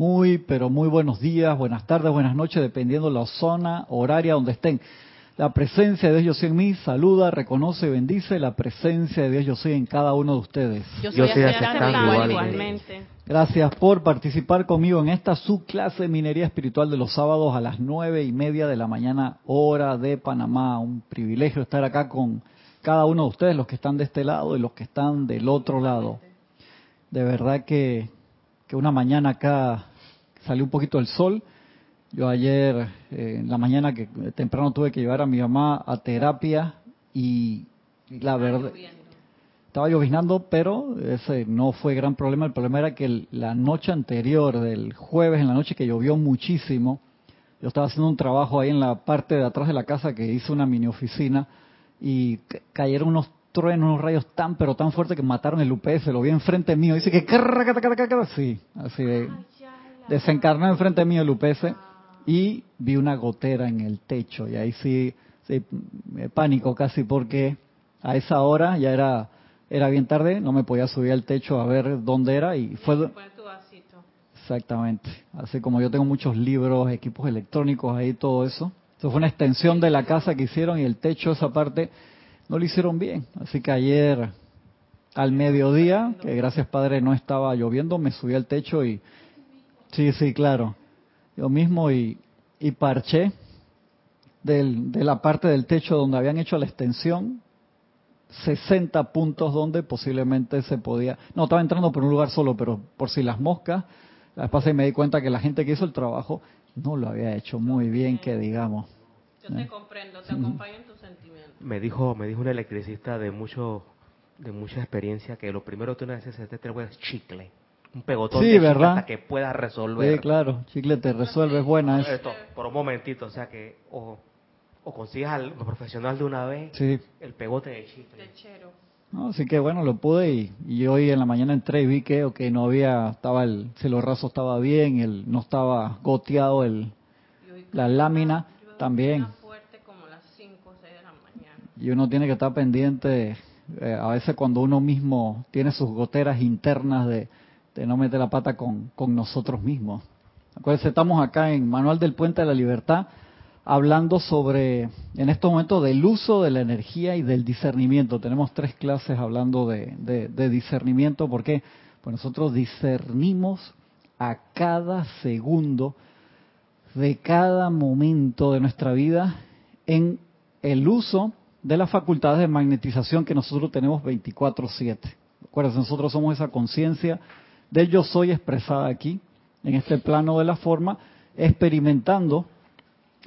Muy, pero muy buenos días, buenas tardes, buenas noches, dependiendo la zona horaria donde estén. La presencia de Dios yo soy en mí saluda, reconoce y bendice la presencia de Dios yo soy en cada uno de ustedes. Yo soy, aceptando igualmente. Gracias por participar conmigo en esta subclase de minería espiritual de los sábados a las nueve y media de la mañana, hora de Panamá. Un privilegio estar acá con cada uno de ustedes, los que están de este lado y los que están del otro lado. De verdad que, que una mañana acá salió un poquito el sol. Yo ayer, eh, en la mañana que temprano tuve que llevar a mi mamá a terapia y, la verdad... Estaba lloviznando, pero ese no fue gran problema. El problema era que la noche anterior, del jueves en la noche que llovió muchísimo, yo estaba haciendo un trabajo ahí en la parte de atrás de la casa que hice una mini oficina y cayeron unos truenos, unos rayos tan pero tan fuertes que mataron el UPS, lo vi enfrente mío, dice que sí, así de desencarnó enfrente mío el UPS y vi una gotera en el techo y ahí sí, sí pánico casi porque a esa hora ya era era bien tarde, no me podía subir al techo a ver dónde era y fue Exactamente. Así como yo tengo muchos libros, equipos electrónicos ahí, todo eso. Eso fue una extensión de la casa que hicieron y el techo, esa parte, no lo hicieron bien. Así que ayer al mediodía, que gracias Padre no estaba lloviendo, me subí al techo y... Sí, sí, claro. Yo mismo y, y parché del, de la parte del techo donde habían hecho la extensión 60 puntos donde posiblemente se podía... No, estaba entrando por un lugar solo, pero por si las moscas, la y me di cuenta que la gente que hizo el trabajo no lo había hecho muy bien, que digamos. Yo te ¿Eh? comprendo, te acompaño en tus sentimientos. Me dijo, me dijo un electricista de mucho de mucha experiencia que lo primero que tú necesitas es chicle. Un pegotón de ¿verdad? hasta que puedas resolver. Sí, claro, chicle te resuelve, es buena. Esto, por un momentito, o sea que, o, o consigas al profesional de una vez, el pegote de chicle. No, así que bueno, lo pude y, y, hoy en la mañana entré y vi que okay, no había, estaba el cielo raso estaba bien, el, no estaba goteado el, la lámina también. Y uno tiene que estar pendiente, eh, a veces cuando uno mismo tiene sus goteras internas de, de no meter la pata con, con nosotros mismos. Acuérdense, estamos acá en Manual del Puente de la Libertad, hablando sobre, en estos momentos, del uso de la energía y del discernimiento. Tenemos tres clases hablando de, de, discernimiento, porque pues nosotros discernimos a cada segundo de cada momento de nuestra vida en el uso de las facultades de magnetización que nosotros tenemos 24/7. Acuérdense, nosotros somos esa conciencia del yo soy expresada aquí, en este plano de la forma, experimentando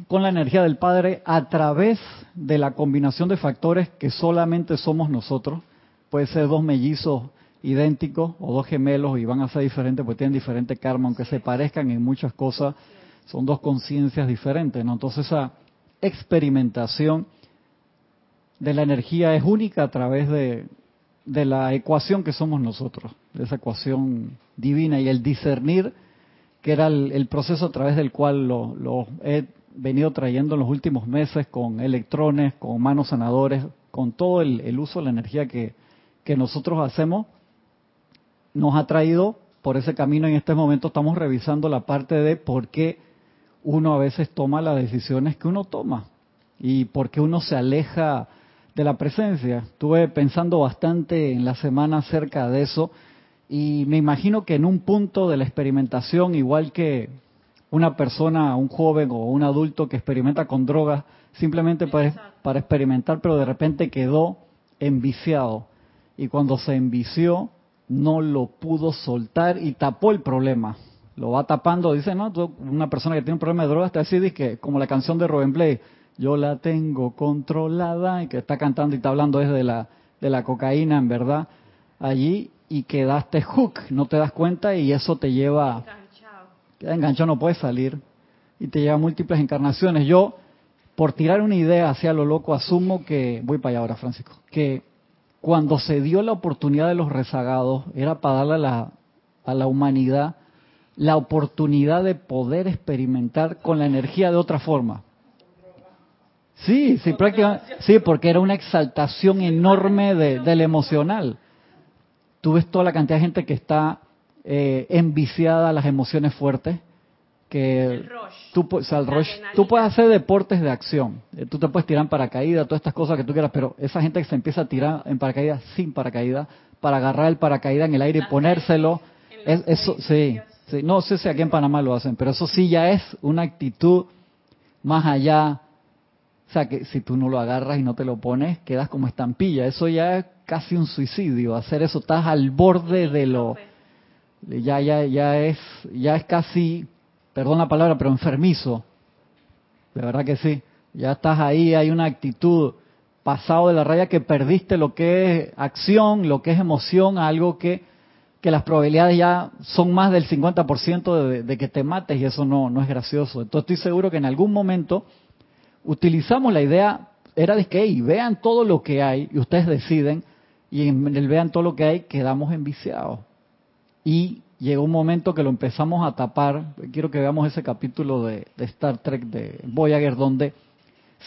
con la energía del Padre a través de la combinación de factores que solamente somos nosotros. Puede ser dos mellizos idénticos o dos gemelos y van a ser diferentes porque tienen diferente karma, aunque se parezcan en muchas cosas, son dos conciencias diferentes. Entonces esa experimentación de la energía es única a través de, de la ecuación que somos nosotros, de esa ecuación divina y el discernir que era el, proceso a través del cual lo, lo he venido trayendo en los últimos meses con electrones, con manos sanadores, con todo el, uso de la energía que, que nosotros hacemos, nos ha traído por ese camino. En este momento estamos revisando la parte de por qué uno a veces toma las decisiones que uno toma y por qué uno se aleja de la presencia. Estuve pensando bastante en la semana acerca de eso y me imagino que en un punto de la experimentación, igual que una persona, un joven o un adulto que experimenta con drogas simplemente para, para experimentar, pero de repente quedó enviciado. Y cuando se envició, no lo pudo soltar y tapó el problema. Lo va tapando, dice, ¿no? Una persona que tiene un problema de drogas te así, que como la canción de Robin Blake, yo la tengo controlada, y que está cantando y está hablando desde la, de la cocaína, en verdad, allí, y quedaste hook, no te das cuenta y eso te lleva queda enganchado, no puede salir y te lleva múltiples encarnaciones. Yo, por tirar una idea hacia lo loco, asumo que, voy para allá ahora, Francisco, que cuando se dio la oportunidad de los rezagados, era para darle a la, a la humanidad la oportunidad de poder experimentar con la energía de otra forma. Sí, sí, prácticamente, sí, porque era una exaltación enorme de, del emocional. Tú ves toda la cantidad de gente que está eh, enviciada a las emociones fuertes, que El rush. tú, pu- o sea, el La rush- adrenalina. tú puedes hacer deportes de acción, Eh, tú te puedes tirar en paracaídas, todas estas cosas que tú quieras, pero esa gente que se empieza a tirar en paracaídas sin paracaídas, para agarrar el paracaídas en el aire y ponérselo, es- eso sí, sí, no sé si aquí en Panamá lo hacen, pero eso sí ya es una actitud más allá, o sea, que si tú no lo agarras y no te lo pones, quedas como estampilla, eso ya es casi un suicidio, hacer eso, estás al borde de lo ya ya ya es ya es casi perdón la palabra pero enfermizo. De verdad que sí. Ya estás ahí hay una actitud pasado de la raya que perdiste lo que es acción lo que es emoción algo que que las probabilidades ya son más del 50% de, de que te mates y eso no no es gracioso. Entonces estoy seguro que en algún momento utilizamos la idea era de que "Hey, vean todo lo que hay y ustedes deciden y en el vean todo lo que hay quedamos enviciados y llegó un momento que lo empezamos a tapar. Quiero que veamos ese capítulo de, de Star Trek de Voyager donde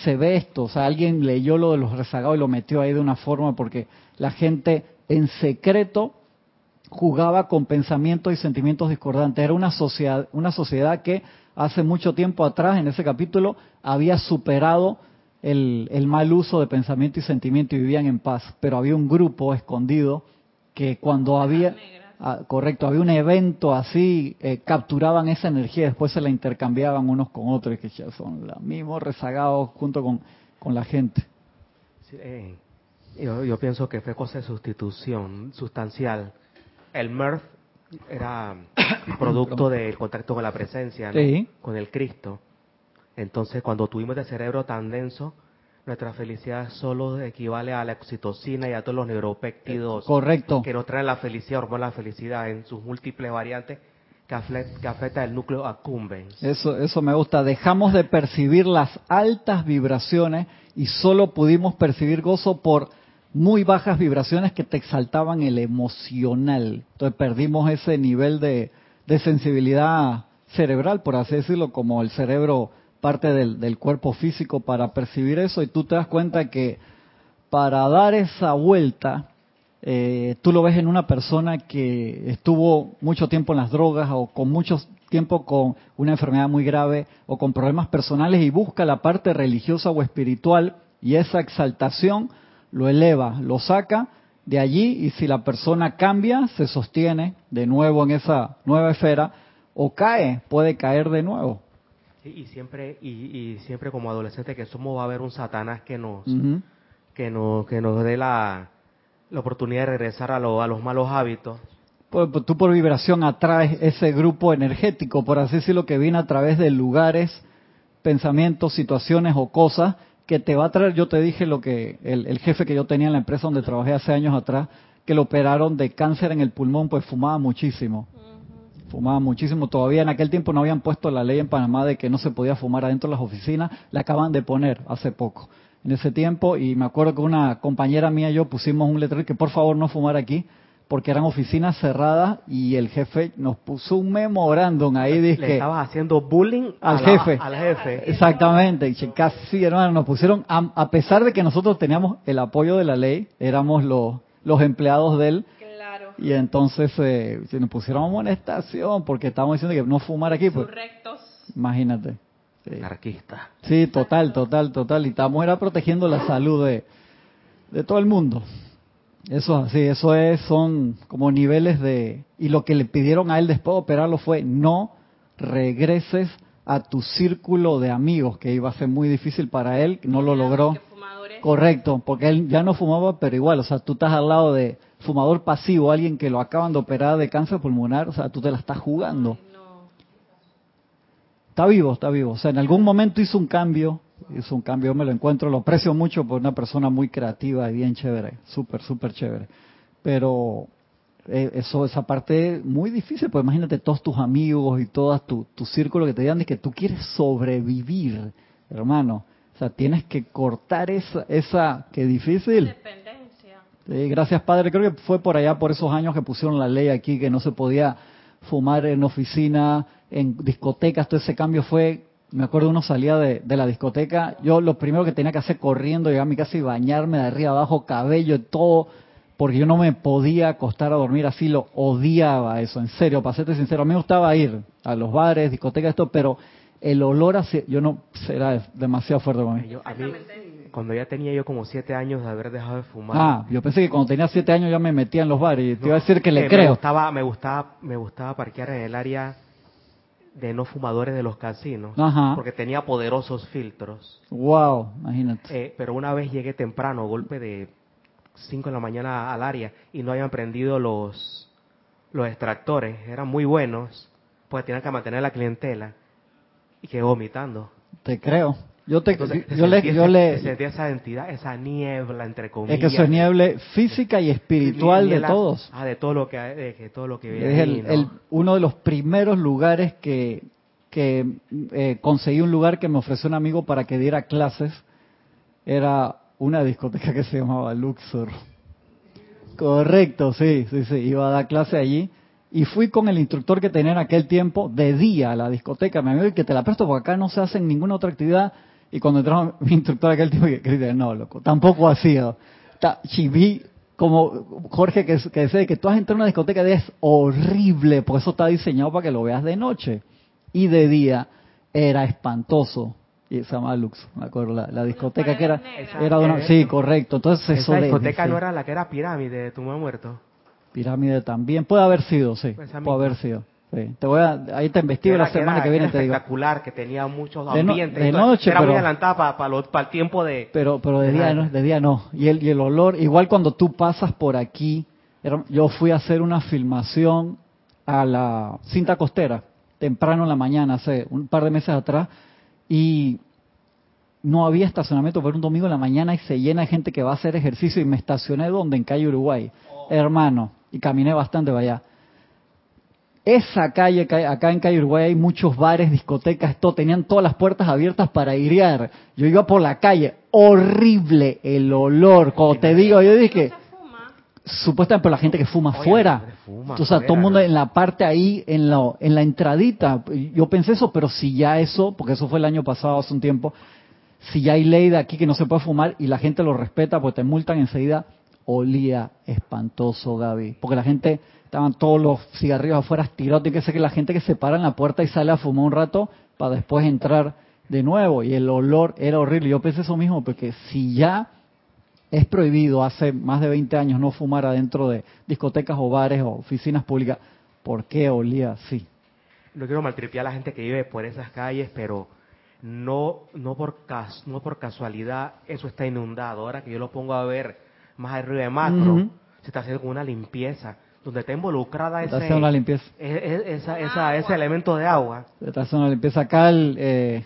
se ve esto. O sea, alguien leyó lo de los rezagados y lo metió ahí de una forma porque la gente en secreto jugaba con pensamientos y sentimientos discordantes. Era una sociedad, una sociedad que hace mucho tiempo atrás, en ese capítulo, había superado el, el mal uso de pensamiento y sentimiento y vivían en paz. Pero había un grupo escondido que cuando había... Ah, correcto, había un evento así, eh, capturaban esa energía y después se la intercambiaban unos con otros, y que ya son los mismos rezagados junto con, con la gente. Sí, eh, yo, yo pienso que fue cosa de sustitución sustancial. El mirth era producto del contacto con la presencia, ¿no? Sí. con el Cristo. Entonces, cuando tuvimos de cerebro tan denso, nuestra felicidad solo equivale a la oxitocina y a todos los neuropéptidos Correcto. que nos traen la felicidad, hormona la felicidad en sus múltiples variantes que, afle- que afecta el núcleo accumbens. Eso, eso me gusta. Dejamos de percibir las altas vibraciones y solo pudimos percibir gozo por muy bajas vibraciones que te exaltaban el emocional. Entonces perdimos ese nivel de, sensibilidad cerebral, por así decirlo, como el cerebro parte del, del cuerpo físico para percibir eso y tú te das cuenta que para dar esa vuelta, eh, tú lo ves en una persona que estuvo mucho tiempo en las drogas o con mucho tiempo con una enfermedad muy grave o con problemas personales y busca la parte religiosa o espiritual y esa exaltación lo eleva, lo saca de allí y si la persona cambia, se sostiene de nuevo en esa nueva esfera o cae, puede caer de nuevo. Y, y siempre y, y siempre como adolescente que somos va a haber un Satanás que nos que nos que nos dé la, la oportunidad de regresar a, lo- a los malos hábitos. Pues, pues, tú por vibración atraes ese grupo energético, por así decirlo, que viene a través de lugares, pensamientos, situaciones o cosas que te va a traer. Yo te dije lo que el, el jefe que yo tenía en la empresa donde trabajé hace años atrás, que lo operaron de cáncer en el pulmón, pues fumaba muchísimo. Fumaba muchísimo. Todavía en aquel tiempo no habían puesto la ley en Panamá de que no se podía fumar adentro de las oficinas. La acaban de poner hace poco. En ese tiempo, y me acuerdo que una compañera mía y yo pusimos un letrero que por favor no fumar aquí, porque eran oficinas cerradas y el jefe nos puso un memorándum ahí. Le Dice estabas haciendo bullying Al jefe. al jefe. Exactamente, y che, casi hermano, nos pusieron, a, a pesar de que nosotros teníamos el apoyo de la ley, éramos los, los empleados de él, Claro. y entonces eh, se nos pusieron amonestación porque estábamos diciendo que no fumar aquí, pues imagínate. Sí. Anarquista. Sí, total, total, total. Y estamos era protegiendo la salud de, de todo el mundo. Eso es así, eso es, son como niveles de... Y lo que le pidieron a él después de operarlo fue no regreses a tu círculo de amigos, que iba a ser muy difícil para él, no lo logró. Correcto, porque él ya no fumaba, pero igual, o sea, tú estás al lado de fumador pasivo, alguien que lo acaban de operar de cáncer pulmonar, o sea, tú te la estás jugando. No. Está vivo, está vivo. O sea, en algún momento hizo un cambio, hizo un cambio, yo me lo encuentro, lo aprecio mucho por una persona muy creativa y bien chévere, súper, súper chévere. Pero eh, eso, esa parte muy difícil, pues imagínate todos tus amigos y todo tu, tu círculo que te digan de que tú quieres sobrevivir, hermano. O sea, tienes que cortar esa, esa, qué difícil. Dependencia. Sí, gracias, Padre. Creo que fue por allá, por esos años que pusieron la ley aquí, que no se podía fumar en oficina, en discotecas. Todo ese cambio fue, me acuerdo, uno salía de, de la discoteca. Yo lo primero que tenía que hacer corriendo, llegar a mi casa y bañarme de arriba abajo, cabello, todo, porque yo no me podía acostar a dormir así, lo odiaba eso, en serio, para serte sincero, a mí me gustaba ir a los bares, discotecas, esto, pero el olor hacia, yo no, era demasiado fuerte para mí. a mí cuando ya tenía yo como siete años de haber dejado de fumar. Ah, yo pensé que cuando tenía siete años ya me metía en los bares y te iba a decir que le eh, creo. Me gustaba, me gustaba, me gustaba parquear en el área de no fumadores de los casinos, porque tenía poderosos filtros. Wow, imagínate. Eh, pero una vez llegué temprano, golpe de 5 de la mañana al área y no habían prendido los los extractores, eran muy buenos, pues tenían que mantener la clientela y quedé vomitando. Te creo. Yo, te, yo, le, yo le... Sentía esa entidad, esa niebla, entre comillas. Es que eso es niebla física y espiritual de todos. Ah, de todo lo que, de todo lo que viene Es el, uno de los primeros lugares que, que eh, conseguí un lugar que me ofreció un amigo para que diera clases. Era una discoteca que se llamaba Luxor. Correcto, sí, sí, sí. Iba a dar clase allí. Y fui con el instructor que tenía en aquel tiempo de día a la discoteca. Me amigo, que te la presto porque acá no se hace ninguna otra actividad y cuando entraba mi instructor aquel tipo, que no, loco, tampoco ha sido. vi como Jorge que, que dice que tú has entrado en una discoteca y es horrible, por eso está diseñado para que lo veas de noche. Y de día era espantoso. Y se llama Lux, me acuerdo, la, discoteca que era, era de una, sí, correcto. Entonces esa discoteca no era la que era pirámide de tu muerto. Pirámide también, puede haber sido, sí, puede haber sido. Te voy a, ahí te investigo la semana que, viene. te digo. espectacular, que tenía muchos ambientes. De, noche, era muy adelantada para, el tiempo de. Pero, pero de, día no, de día no. Y el, y el olor, igual cuando tú pasas por aquí, yo fui a hacer una filmación a la cinta costera temprano en la mañana, hace un par de meses atrás, y no había estacionamiento por un domingo en la mañana y se llena de gente que va a hacer ejercicio y me estacioné donde en calle Uruguay, hermano, y caminé bastante para allá esa calle, acá en calle Uruguay hay muchos bares, discotecas, todo, tenían todas las puertas abiertas para airear. Yo iba por la calle, horrible el olor. Como te digo, yo dije, supuestamente por la gente que fuma afuera. o sea, todo el mundo en la parte ahí, en la, en la entradita. Yo pensé eso, pero si ya eso, porque eso fue el año pasado, hace un tiempo, si ya hay ley de aquí que no se puede fumar y la gente lo respeta, pues te multan enseguida, olía espantoso, Gaby. Porque la gente estaban todos los cigarrillos afuera tirados, tiene que ser que la gente que se para en la puerta y sale a fumar un rato para después entrar de nuevo y el olor era horrible. Yo pensé eso mismo porque si ya es prohibido hace más de 20 años no fumar adentro de discotecas o bares o oficinas públicas, ¿por qué olía así? No quiero maltripear a la gente que vive por esas calles, pero no no por no por casualidad eso está inundado. Ahora que yo lo pongo a ver más arriba de macro, se está haciendo una limpieza donde está involucrada ese, limpieza. E, e, esa, ese elemento de agua. Está haciendo una limpieza. Acá eh,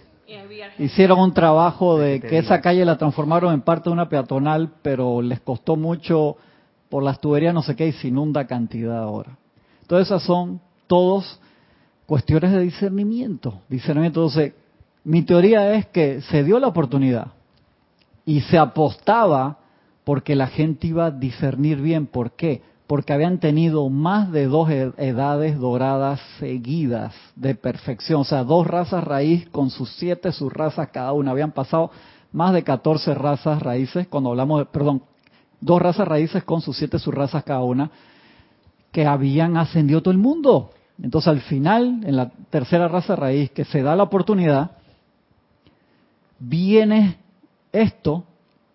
hicieron un trabajo de que esa calle la transformaron en parte de una peatonal, pero les costó mucho por las tuberías, no sé qué, y se inunda cantidad ahora. Todas esas son todos cuestiones de discernimiento. Discernimiento. Entonces, mi teoría es que se dio la oportunidad y se apostaba porque la gente iba a discernir bien. ¿Por qué? porque habían tenido más de dos edades doradas seguidas de perfección, o sea, dos razas raíz con sus siete subrazas cada una, habían pasado más de 14 razas raíces, cuando hablamos de, perdón, dos razas raíces con sus siete subrazas cada una, que habían ascendido todo el mundo. Entonces al final, en la tercera raza raíz, que se da la oportunidad, viene esto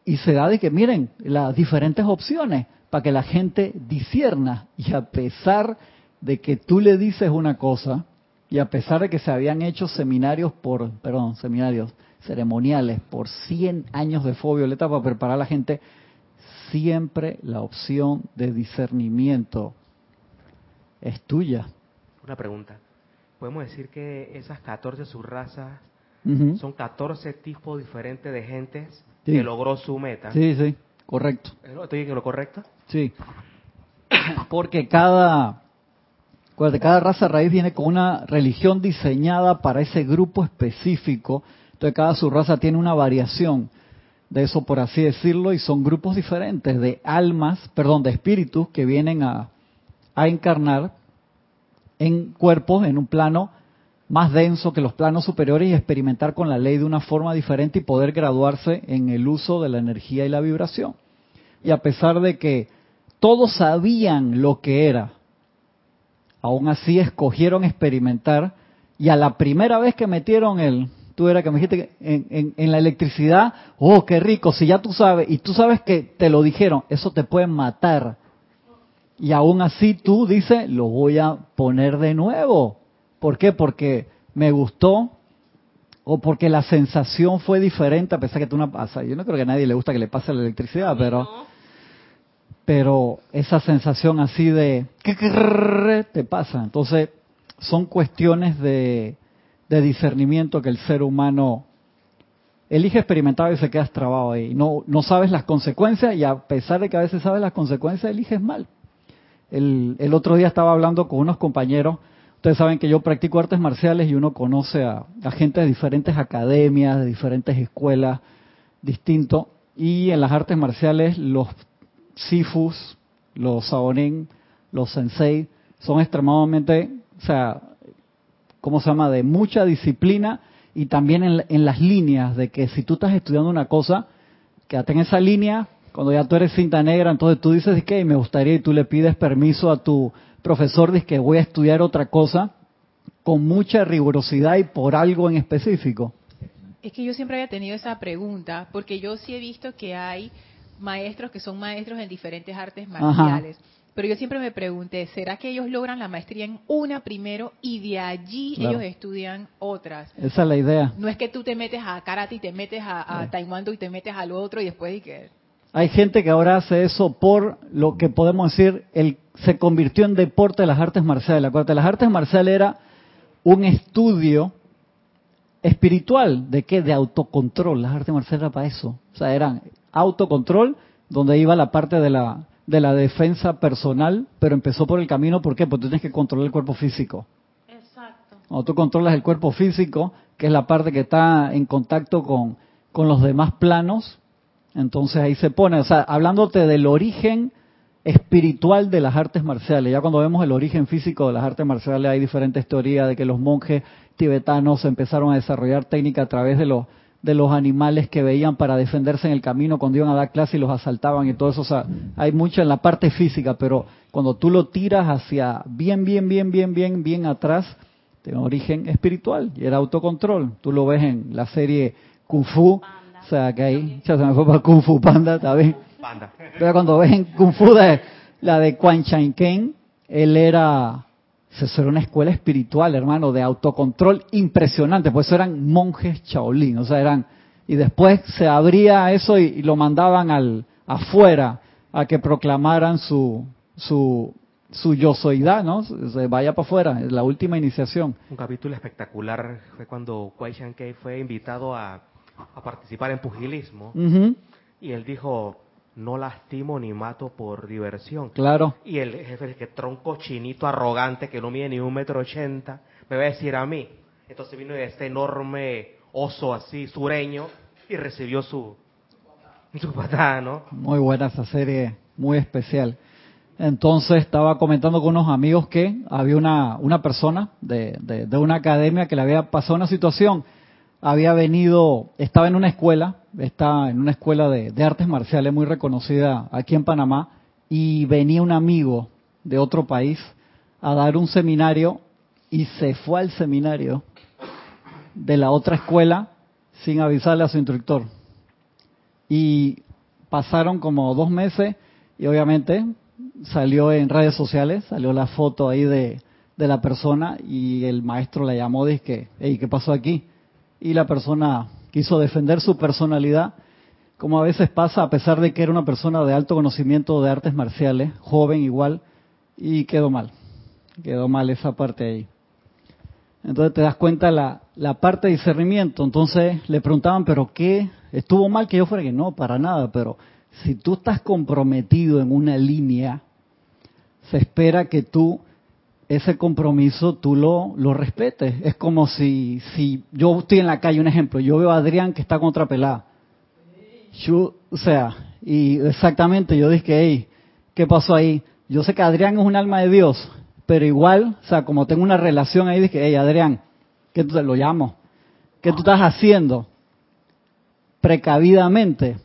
y se da de que miren las diferentes opciones para que la gente disierna y a pesar de que tú le dices una cosa y a pesar de que se habían hecho seminarios por, perdón, seminarios ceremoniales por 100 años de fuego violeta para preparar a la gente, siempre la opción de discernimiento es tuya. Una pregunta. ¿Podemos decir que esas 14 subrazas son 14 tipos diferentes de gentes que logró su meta? Sí, sí. Correcto. ¿Estoy en lo correcto? Sí. Porque cada, cada raza raíz viene con una religión diseñada para ese grupo específico. Entonces cada subraza tiene una variación de eso, por así decirlo, y son grupos diferentes de almas, perdón, de espíritus que vienen a, a encarnar en cuerpos en un plano más denso que los planos superiores y experimentar con la ley de una forma diferente y poder graduarse en el uso de la energía y la vibración. Y a pesar de que todos sabían lo que era. Aún así escogieron experimentar y a la primera vez que metieron el, tú era que me dijiste que en, en, la electricidad, oh, qué rico, si ya tú sabes, y tú sabes que te lo dijeron, eso te puede matar. Y aún así tú dices, lo voy a poner de nuevo. ¿Por qué? Porque me gustó o porque la sensación fue diferente a pesar que tú no pasa. Yo no creo que a nadie le gusta que le pase la electricidad, pero pero esa sensación así de ¿qué te pasa. Entonces, son cuestiones de, de discernimiento que el ser humano elige experimentar y se queda trabado ahí. No, no sabes las consecuencias y a pesar de que a veces sabes las consecuencias, eliges mal. El, el otro día estaba hablando con unos compañeros, ustedes saben que yo practico artes marciales y uno conoce a, gente de diferentes academias, de diferentes escuelas, distinto, y en las artes marciales los sifus, los saonin, los sensei, son extremadamente, o sea, ¿cómo se llama?, de mucha disciplina y también en, las líneas de que si tú estás estudiando una cosa, quédate en esa línea, cuando ya tú eres cinta negra, entonces tú dices que me gustaría y tú le pides permiso a tu profesor de que voy a estudiar otra cosa con mucha rigurosidad y por algo en específico. Es que yo siempre había tenido esa pregunta, porque yo sí he visto que hay maestros que son maestros en diferentes artes marciales. Pero yo siempre me pregunté, ¿será que ellos logran la maestría en una primero y de allí ellos estudian otras? Esa es la idea. No es que tú te metes a karate y te metes a, a taekwondo y te metes al otro y después y que... Hay gente que ahora hace eso por lo que podemos decir, el, se convirtió en deporte de las artes marciales. Acuérdate, las artes marciales era un estudio espiritual, ¿de qué? De autocontrol. Las artes marciales eran para eso. O sea, eran autocontrol, donde iba la parte de la de la defensa personal, pero empezó por el camino, ¿por qué? Porque tú tienes que controlar el cuerpo físico. Exacto. Cuando tú controlas el cuerpo físico, que es la parte que está en contacto con, con los demás planos, entonces ahí se pone, o sea, hablándote del origen espiritual de las artes marciales. Ya cuando vemos el origen físico de las artes marciales hay diferentes teorías de que los monjes tibetanos empezaron a desarrollar técnica a través de los de los animales que veían para defenderse en el camino cuando iban a dar clase y los asaltaban y todo eso. O sea, hay mucho en la parte física, pero cuando tú lo tiras hacia bien, bien, bien, bien, bien, bien atrás, tiene origen espiritual y era autocontrol. Tú lo ves en la serie Kung Fu, o sea, que ahí, ya se me fue para Kung Fu Panda, ¿está bien? Panda. Pero cuando ves en Kung Fu de, la de Quan Chan Ken, él era eso era una escuela espiritual, hermano, de autocontrol impresionante, pues eso eran monjes Shaolin, o sea, eran y después se abría eso y, lo mandaban al afuera a que proclamaran su su su yosoidad, ¿no? Se vaya para afuera, es la última iniciación. Un capítulo espectacular fue cuando Kwai Kei fue invitado a, participar en pugilismo y él dijo, no lastimo ni mato por diversión. Claro. Y el jefe, que tronco chinito arrogante que no mide ni un metro ochenta, me va a decir a mí. Entonces vino este enorme oso así, sureño, y recibió su, su patada, ¿no? Muy buena esa serie, muy especial. Entonces estaba comentando con unos amigos que había una, una persona de, de, de una academia que le había pasado una situación. Había venido, estaba en una escuela, está en una escuela de, artes marciales muy reconocida aquí en Panamá y venía un amigo de otro país a dar un seminario y se fue al seminario de la otra escuela sin avisarle a su instructor. Y pasaron como dos meses y obviamente salió en redes sociales, salió la foto ahí de, de la persona y el maestro le llamó y dice, hey, ¿qué pasó aquí? Y la persona quiso defender su personalidad, como a veces pasa, a pesar de que era una persona de alto conocimiento de artes marciales, joven igual, y quedó mal. Quedó mal esa parte ahí. Entonces te das cuenta la, la parte de discernimiento. Entonces le preguntaban, ¿pero qué? ¿Estuvo mal que yo fuera? Que no, para nada, pero si tú estás comprometido en una línea, se espera que tú ese compromiso tú lo, lo respetes. Es como si, si yo estoy en la calle, un ejemplo, yo veo a Adrián que está contra pelada. Yo, o sea, y exactamente yo dije, hey, ¿qué pasó ahí? Yo sé que Adrián es un alma de Dios, pero igual, o sea, como tengo una relación ahí, dije, hey, Adrián, ¿qué tú te lo llamo? ¿Qué tú estás haciendo? Precavidamente.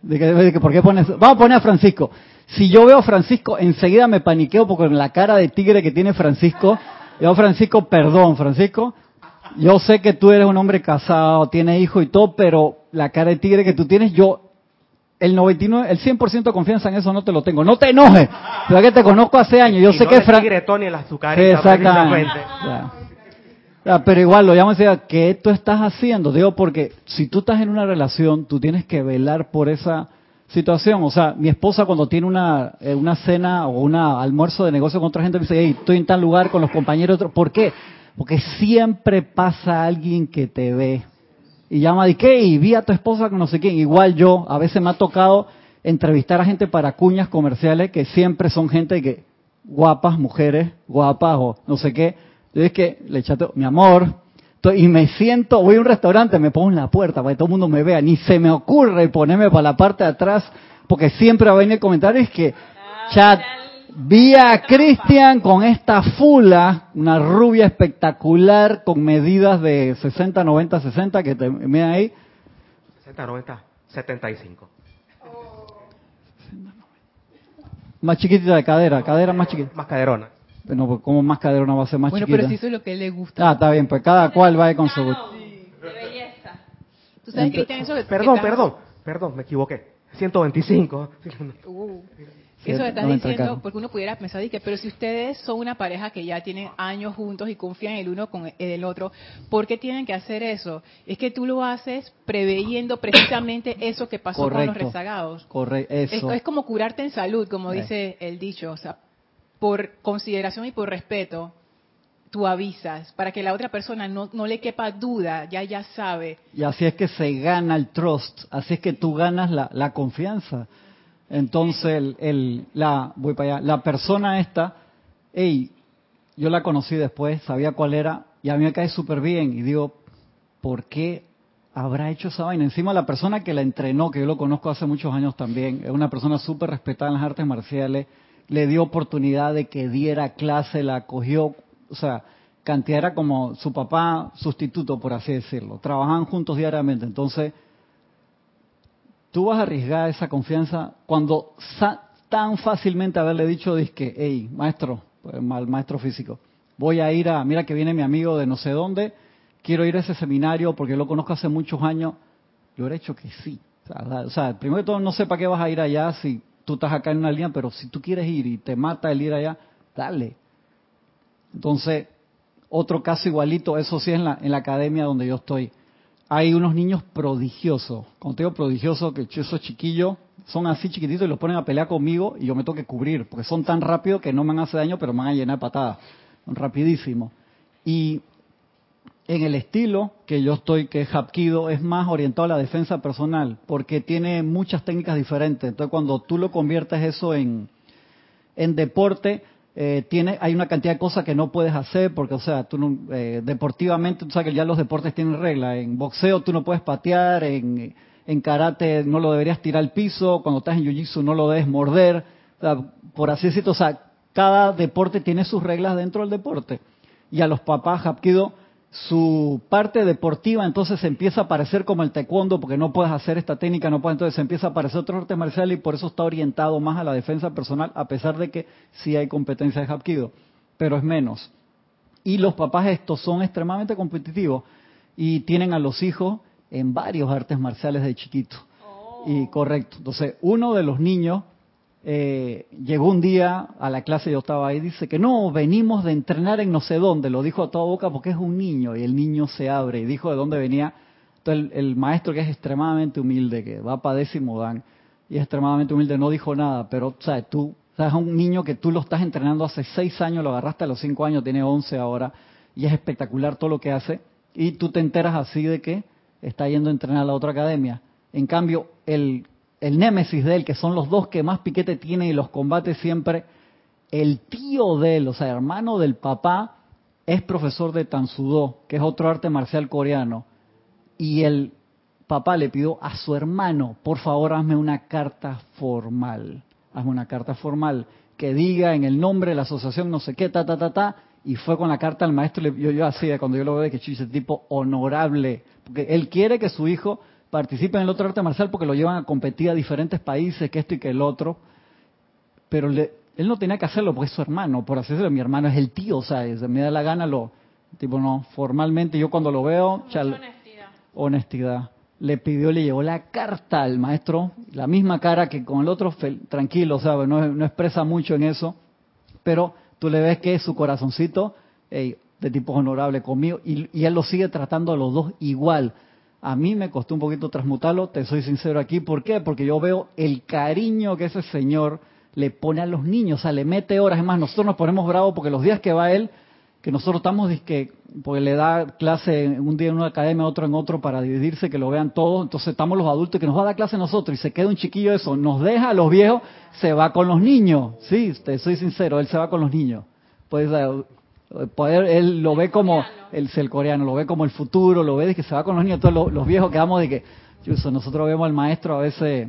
De que, de que, ¿por qué pones? Vamos a poner a Francisco. Si yo veo a Francisco, enseguida me paniqueo porque con la cara de tigre que tiene Francisco, yo Francisco, perdón, Francisco, yo sé que tú eres un hombre casado, tienes hijo y todo, pero la cara de tigre que tú tienes, yo el 99, el 100% de confianza en eso no te lo tengo. No te enojes, es que te conozco hace años. Yo Y sé no que Fran... tigre Tony el. Sí, exactamente. Ya. Ya, pero igual lo llamo y decía, ¿qué tú estás haciendo? Digo, porque si tú estás en una relación, tú tienes que velar por esa situación. O sea, mi esposa cuando tiene una, eh, una cena o un almuerzo de negocio con otra gente, me dice, hey, estoy en tal lugar con los compañeros. Otro. ¿Por qué? Porque siempre pasa alguien que te ve y llama de qué y vi a tu esposa con no sé quién. Igual yo, a veces me ha tocado entrevistar a gente para cuñas comerciales que siempre son gente que guapas, mujeres, guapas o no sé qué. Yo es que le echaste, mi amor, y me siento, voy a un restaurante, me pongo en la puerta para que todo el mundo me vea, ni se me ocurre ponerme para la parte de atrás, porque siempre va a venir el comentario, es que, chat, vi a Cristian con esta fula, una rubia espectacular con medidas de 60, 90, 60, que te miren ahí, 60, 90, 75. más chiquitita de cadera, cadera más chiquita. Más caderona. Bueno, pues como más cadera no va a ser más Bueno, chiquita. pero si eso es lo que le gusta. Ah, está bien, pues cada cual va con su gusto. De belleza. Tú sabes, Cristian, eso que- que Perdón, perdón, perdón, me equivoqué. 125. Uh, Sí, eso que estás no diciendo, porque uno pudiera pensar, y que, pero si ustedes son una pareja que ya tienen años juntos y confían el uno con el otro, ¿por qué tienen que hacer eso? Es que tú lo haces preveyendo precisamente eso que pasó con los rezagados. Correcto, Es, eso. es como curarte en salud, como Eh. dice el dicho, o sea, por consideración y por respeto, tú avisas para que la otra persona no, le quepa duda, ya ya sabe. Y así es que se gana el trust, así es que tú ganas la, confianza. Entonces, el- la, voy para allá, la persona esta, hey, yo la conocí después, sabía cuál era, y a mí me cae súper bien, y digo, ¿por qué habrá hecho esa vaina? Encima la persona que la entrenó, que yo lo conozco hace muchos años también, es una persona súper respetada en las artes marciales, le dio oportunidad de que diera clase, la acogió, o sea, cantidad era como su papá sustituto, por así decirlo. Trabajaban juntos diariamente, entonces tú vas a arriesgar esa confianza cuando tan fácilmente haberle dicho, que, hey, maestro, pues, mal maestro físico, voy a ir a, mira que viene mi amigo de no sé dónde, quiero ir a ese seminario porque lo conozco hace muchos años, yo hubiera hecho que sí. O sea, primero de todo, no sé para qué vas a ir allá si tú estás acá en una línea, pero si tú quieres ir y te mata el ir allá, dale. Entonces, otro caso igualito, eso sí es en la, en la academia donde yo estoy. Hay unos niños prodigiosos, cuando digo prodigiosos, que esos chiquillos son así chiquititos y los ponen a pelear conmigo y yo me tengo que cubrir, porque son tan rápidos que no me van a hacer daño, pero me van a llenar patadas. Son rapidísimos. Y en el estilo que yo estoy, que es Hapkido, es más orientado a la defensa personal, porque tiene muchas técnicas diferentes. Entonces, cuando tú lo conviertes eso en, en deporte, eh, tiene, hay una cantidad de cosas que no puedes hacer, porque, o sea, tú no- eh, deportivamente, tú sabes que ya los deportes tienen reglas. En boxeo tú no puedes patear, en, en karate no lo deberías tirar al piso, cuando estás en jiu-jitsu no lo debes morder. Por así decirlo, o sea, cada deporte tiene sus reglas dentro del deporte. Y a los papás Hapkido, su parte deportiva entonces se empieza a parecer como el taekwondo, porque no puedes hacer esta técnica, no puedes, entonces se empieza a parecer otro arte marcial y por eso está orientado más a la defensa personal, a pesar de que sí hay competencia de Hapkido, pero es menos. Y los papás estos son extremadamente competitivos y tienen a los hijos en varios artes marciales de chiquito. Y correcto. Entonces, uno de los niños eh, llegó un día a la clase, yo estaba ahí, dice que no, venimos de entrenar en no sé dónde, lo dijo a toda boca porque es un niño y el niño se abre y dijo de dónde venía. Entonces, el, maestro que es extremadamente humilde, que va para décimo dan, y es extremadamente humilde, no dijo nada, pero, ¿sabes? Tú, ¿sabes? un niño que tú lo estás entrenando hace seis años, lo agarraste a los cinco años, tiene once ahora, y es espectacular todo lo que hace, y tú te enteras así de que está yendo a entrenar a la otra academia. En cambio, el, el némesis de él, que son los dos que más piquete tienen y los combate siempre, el tío de él, o sea, hermano del papá, es profesor de Tansudo, que es otro arte marcial coreano. Y el papá le pidió a su hermano, por favor, hazme una carta formal. Hazme una carta formal que diga en el nombre de la asociación no sé qué, ta, ta, ta, ta. Y fue con la carta al maestro, yo, yo así, cuando yo lo veo, que ese tipo honorable, porque él quiere que su hijo participa en el otro arte marcial porque lo llevan a competir a diferentes países, que esto y que el otro, pero él no tenía que hacerlo porque es su hermano, por así decirlo, mi hermano es el tío, o sea, me da la gana lo, tipo no, formalmente yo cuando lo veo, chal, honestidad. honestidad. Le pidió, le llevó la carta al maestro, la misma cara que con el otro, tranquilo, ¿sabes? No, no expresa mucho en eso, pero tú le ves que su corazoncito, de tipo honorable conmigo, y, y él lo sigue tratando a los dos igual a mí me costó un poquito transmutarlo, te soy sincero aquí. ¿Por qué? Porque yo veo el cariño que ese señor le pone a los niños, o sea, le mete horas. Es más, nosotros nos ponemos bravos porque los días que va él, que nosotros estamos, que, porque le da clase un día en una academia, otro en otro para dividirse, que lo vean todos. Entonces estamos los adultos que nos va a dar clase a nosotros y se queda un chiquillo eso, nos deja a los viejos, se va con los niños. Sí, te soy sincero, él se va con los niños. Pues poder, él lo ve como el, el coreano, lo ve como el futuro, lo ve de que se va con los niños, todos los, viejos quedamos de que, nosotros vemos al maestro a veces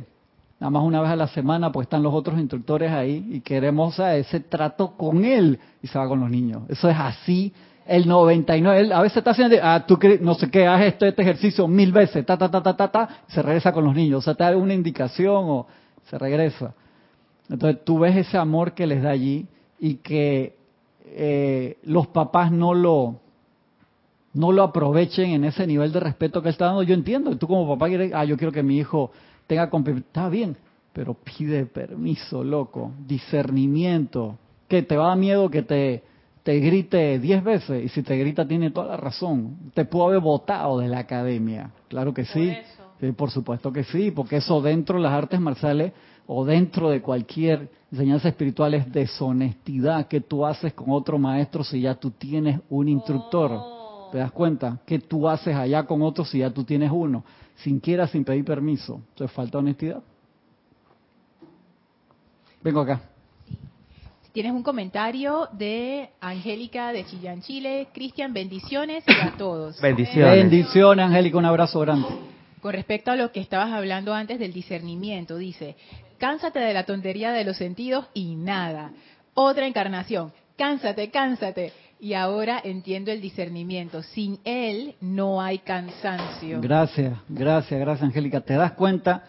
nada más una vez a la semana, pues están los otros instructores ahí y queremos ese trato con él y se va con los niños. Eso es así. El 99, él a veces está haciendo, ah, tú no sé qué, haz esto, este ejercicio mil veces, ta, ta, ta, ta, ta, ta, se regresa con los niños. O sea, te da una indicación o se regresa. Entonces tú ves ese amor que les da allí y que eh, los papás no lo no lo aprovechen en ese nivel de respeto que está dando. Yo entiendo, tú como papá quieres, ah, yo quiero que mi hijo tenga está bien, pero pide permiso, loco, discernimiento, que te va a dar miedo que te, te grite diez veces, y si te grita tiene toda la razón, te pudo haber votado de la academia, claro que sí, sí, por supuesto que sí, porque eso dentro de las artes marciales o dentro de cualquier enseñanza espiritual es deshonestidad que tú haces con otro maestro si ya tú tienes un instructor. Oh. ¿Te das cuenta? que tú haces allá con otro si ya tú tienes uno? Sin quiera, sin pedir permiso. Entonces falta honestidad. Vengo acá. Tienes un comentario de Angélica de Chillán, Chile. Cristian, bendiciones y a todos. Bendiciones. Bendiciones, Angélica. Un abrazo grande. Con respecto a lo que estabas hablando antes del discernimiento, dice, cánsate de la tontería de los sentidos y nada. Otra encarnación, cánsate, cánsate. Y ahora entiendo el discernimiento. Sin él no hay cansancio. Gracias, gracias, gracias Angélica. ¿Te das cuenta?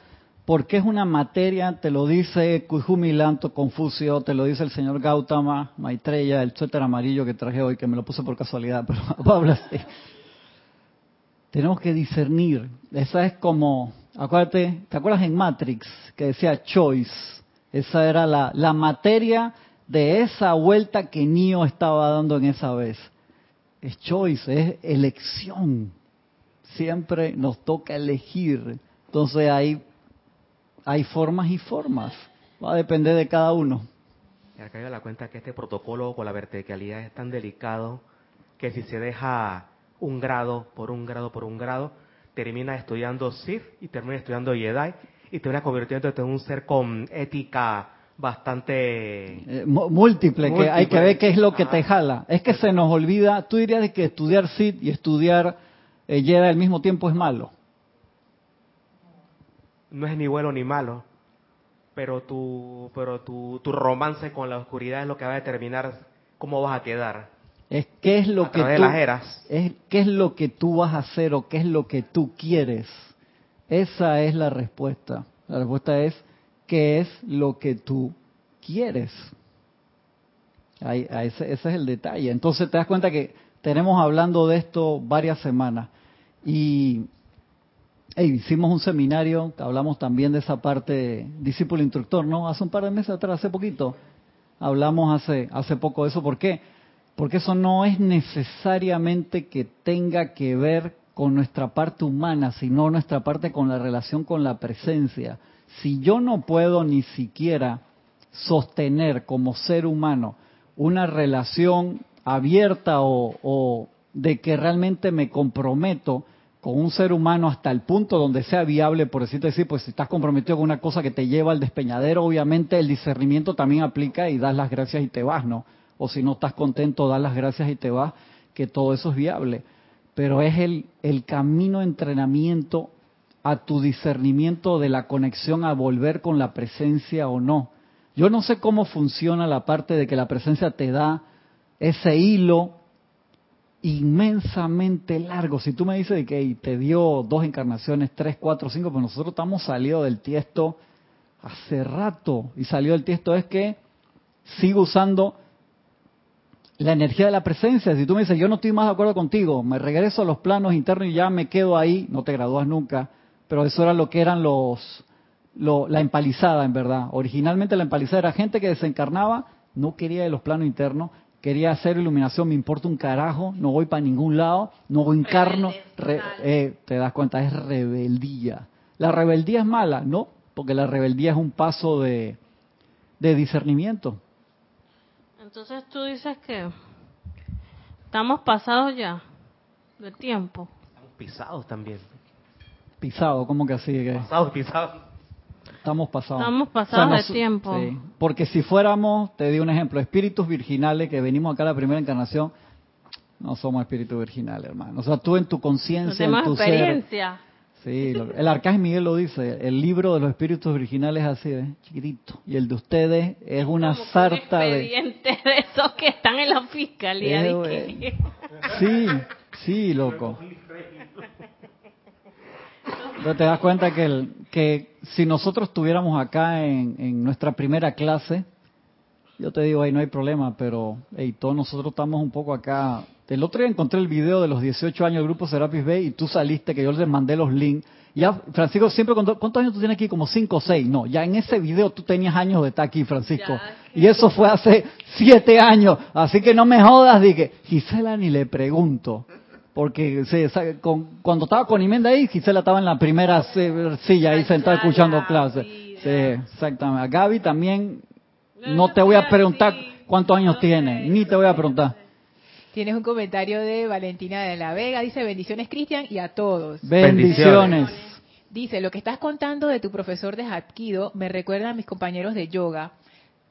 Porque es una materia, te lo dice Kujumilanto, Confucio, te lo dice el señor Gautama, Maitreya, el suéter amarillo que traje hoy, que me lo puse por casualidad, pero habla así. Tenemos que discernir. Esa es como Acuérdate, ¿te acuerdas en Matrix que decía choice? Esa era la, la materia de esa vuelta que Neo estaba dando en esa vez. Es choice, es elección. Siempre nos toca elegir. Entonces hay, hay formas y formas. Va a depender de cada uno. Me ha caído la cuenta que este protocolo con la verticalidad es tan delicado que si se deja un grado por un grado por un grado, termina estudiando Sith y termina estudiando Jedi y termina convirtiéndote en un ser con ética bastante eh, múltiple, que hay que ver qué es lo que te jala. Es que se nos olvida, tú dirías que estudiar Sith y estudiar eh, Jedi al mismo tiempo es malo. No es ni bueno ni malo, pero tu pero tu, tu romance con la oscuridad es lo que va a determinar cómo vas a quedar. Es qué es lo que tú, Es, qué es lo que tú vas a hacer o qué es lo que tú quieres. Esa es la respuesta. La respuesta es qué es lo que tú quieres. Ahí, ese, es el detalle. Entonces te das cuenta que tenemos hablando de esto varias semanas y hicimos un seminario, hablamos también de esa parte discípulo instructor, ¿no? Hace un par de meses atrás, hace poquito, hablamos hace hace poco de eso. ¿Por qué? Porque eso no es necesariamente que tenga que ver con nuestra parte humana, sino nuestra parte con la relación con la presencia. Si yo no puedo ni siquiera sostener como ser humano una relación abierta o, de que realmente me comprometo con un ser humano hasta el punto donde sea viable, por decirte decir, pues si estás comprometido con una cosa que te lleva al despeñadero, obviamente el discernimiento también aplica y das las gracias y te vas, ¿no? O si no estás contento, das las gracias y te vas, que todo eso es viable. Pero es el, camino de entrenamiento a tu discernimiento de la conexión a volver con la presencia o no. Yo no sé cómo funciona la parte de que la presencia te da ese hilo inmensamente largo. Si tú me dices que te dio dos encarnaciones, tres, cuatro, cinco, pues nosotros estamos salidos del tiesto hace rato. Y salió del tiesto es que sigo usando la energía de la presencia. Si tú me dices, yo no estoy más de acuerdo contigo, me regreso a los planos internos y ya me quedo ahí, no te gradúas nunca. Pero eso era lo que eran los, la empalizada, en verdad. Originalmente la empalizada era gente que desencarnaba, no quería de los planos internos, quería hacer iluminación, me importa un carajo, no voy para ningún lado, no encarno. Eh, te das cuenta, es rebeldía. ¿La rebeldía es mala? No, porque la rebeldía es un paso de, de discernimiento. Entonces tú dices que estamos pasados ya del tiempo. Estamos pisados también. Pisado, ¿cómo que así? Pasados, pisados. Estamos pasados. Estamos pasados de tiempo. Sí, porque si fuéramos, te di un ejemplo, espíritus virginales que venimos acá a la primera encarnación, no somos espíritus virginales, hermano. O sea, tú en tu conciencia, en tu experiencia. Sí, el arcángel Miguel lo dice, el libro de los espíritus virginales es así, ¿eh? chiquitito. Y el de ustedes es una sarta de... de esos que están en la fiscalía. Sí, sí, loco. Pero te das cuenta que, el, que si nosotros estuviéramos acá en, nuestra primera clase, yo te digo, ahí no hay problema, pero todos nosotros estamos un poco acá. El otro día encontré el video de los 18 años del grupo Serapis Bay y tú saliste, que yo les mandé los links. Ya, Francisco, siempre cuando, ¿cuántos años tú tienes aquí? Como 5 o 6. No, ya en ese video tú tenías años de estar aquí, Francisco. y eso fue hace 7 años. Así que no me jodas, dije, Gisela ni le pregunto porque cuando estaba con Imenda ahí, Gisela estaba en la primera silla ahí sentada escuchando clases. Sí, exactamente. A Gaby también no te voy a preguntar cuántos años tiene, ni te voy a preguntar. Tienes un comentario de Valentina de la Vega, dice bendiciones Cristian y a todos. Bendiciones. Dice, lo que estás contando de tu profesor de Hapkido me recuerda a mis compañeros de yoga,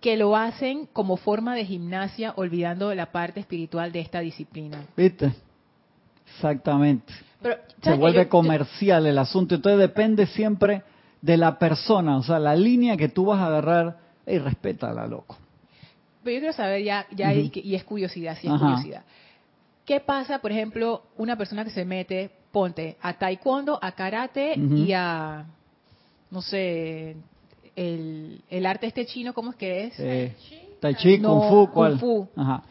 que lo hacen como forma de gimnasia olvidando la parte espiritual de esta disciplina. ¿Viste? Exactamente. Se vuelve comercial el asunto. Entonces depende siempre de la persona, o sea, la línea que tú vas a agarrar, y respétala, loco. Pero yo quiero saber ya, ya y, es curiosidad, sí es curiosidad. ¿Qué pasa, por ejemplo, una persona que se mete, ponte, a taekwondo, a karate y a, no sé, el, el arte este chino, ¿cómo es que es? Eh, tai chi, kung fu, ¿cuál? Kung fu. Ajá.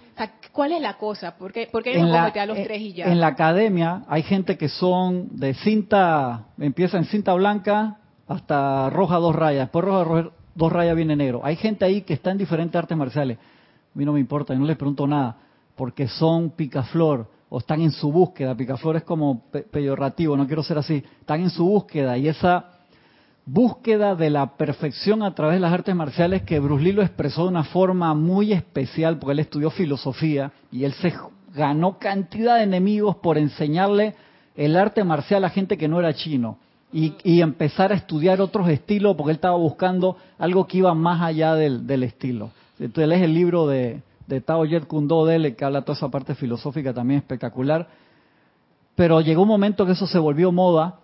¿Cuál es la cosa? ¿Por qué, por no la, a los tres y ya? En la academia hay gente que son de cinta, empieza en cinta blanca hasta roja dos rayas, después roja dos rayas viene negro. Hay gente ahí que está en diferentes artes marciales. A mí no me importa, no les pregunto nada, porque son picaflor o están en su búsqueda. Picaflor es como peyorativo, no quiero ser así. Están en su búsqueda y esa búsqueda de la perfección a través de las artes marciales que Bruce Lee lo expresó de una forma muy especial porque él estudió filosofía y él se ganó cantidad de enemigos por enseñarle el arte marcial a gente que no era chino y, empezar a estudiar otros estilos porque él estaba buscando algo que iba más allá del, estilo. Entonces él es el libro de, de Tao Jet Kundo de él que habla toda esa parte filosófica también espectacular. Pero llegó un momento que eso se volvió moda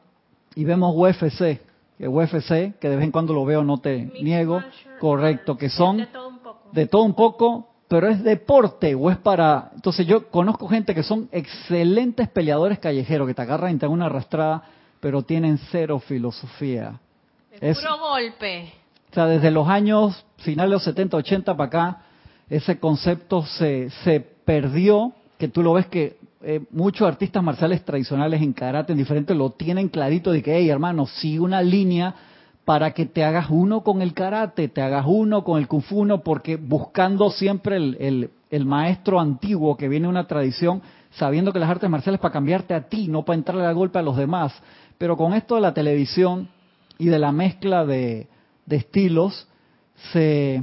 y vemos UFC, que UFC, que de vez en cuando lo veo, no te niego, correcto, que son de todo, un poco. de todo un poco, pero es deporte o es para... Entonces yo conozco gente que son excelentes peleadores callejeros, que te agarran y te dan una arrastrada, pero tienen cero filosofía. Es puro golpe. O sea, desde los años finales de los 70, 80 para acá, ese concepto se, se perdió, que tú lo ves que eh, muchos artistas marciales tradicionales en karate, en diferentes, lo tienen clarito de que, hey hermano, sigue una línea para que te hagas uno con el karate, te hagas uno con el kung fu, porque buscando siempre el, el, maestro antiguo que viene de una tradición, sabiendo que las artes marciales para cambiarte a ti, no para entrarle a golpe a los demás. Pero con esto de la televisión y de la mezcla de, de estilos, se,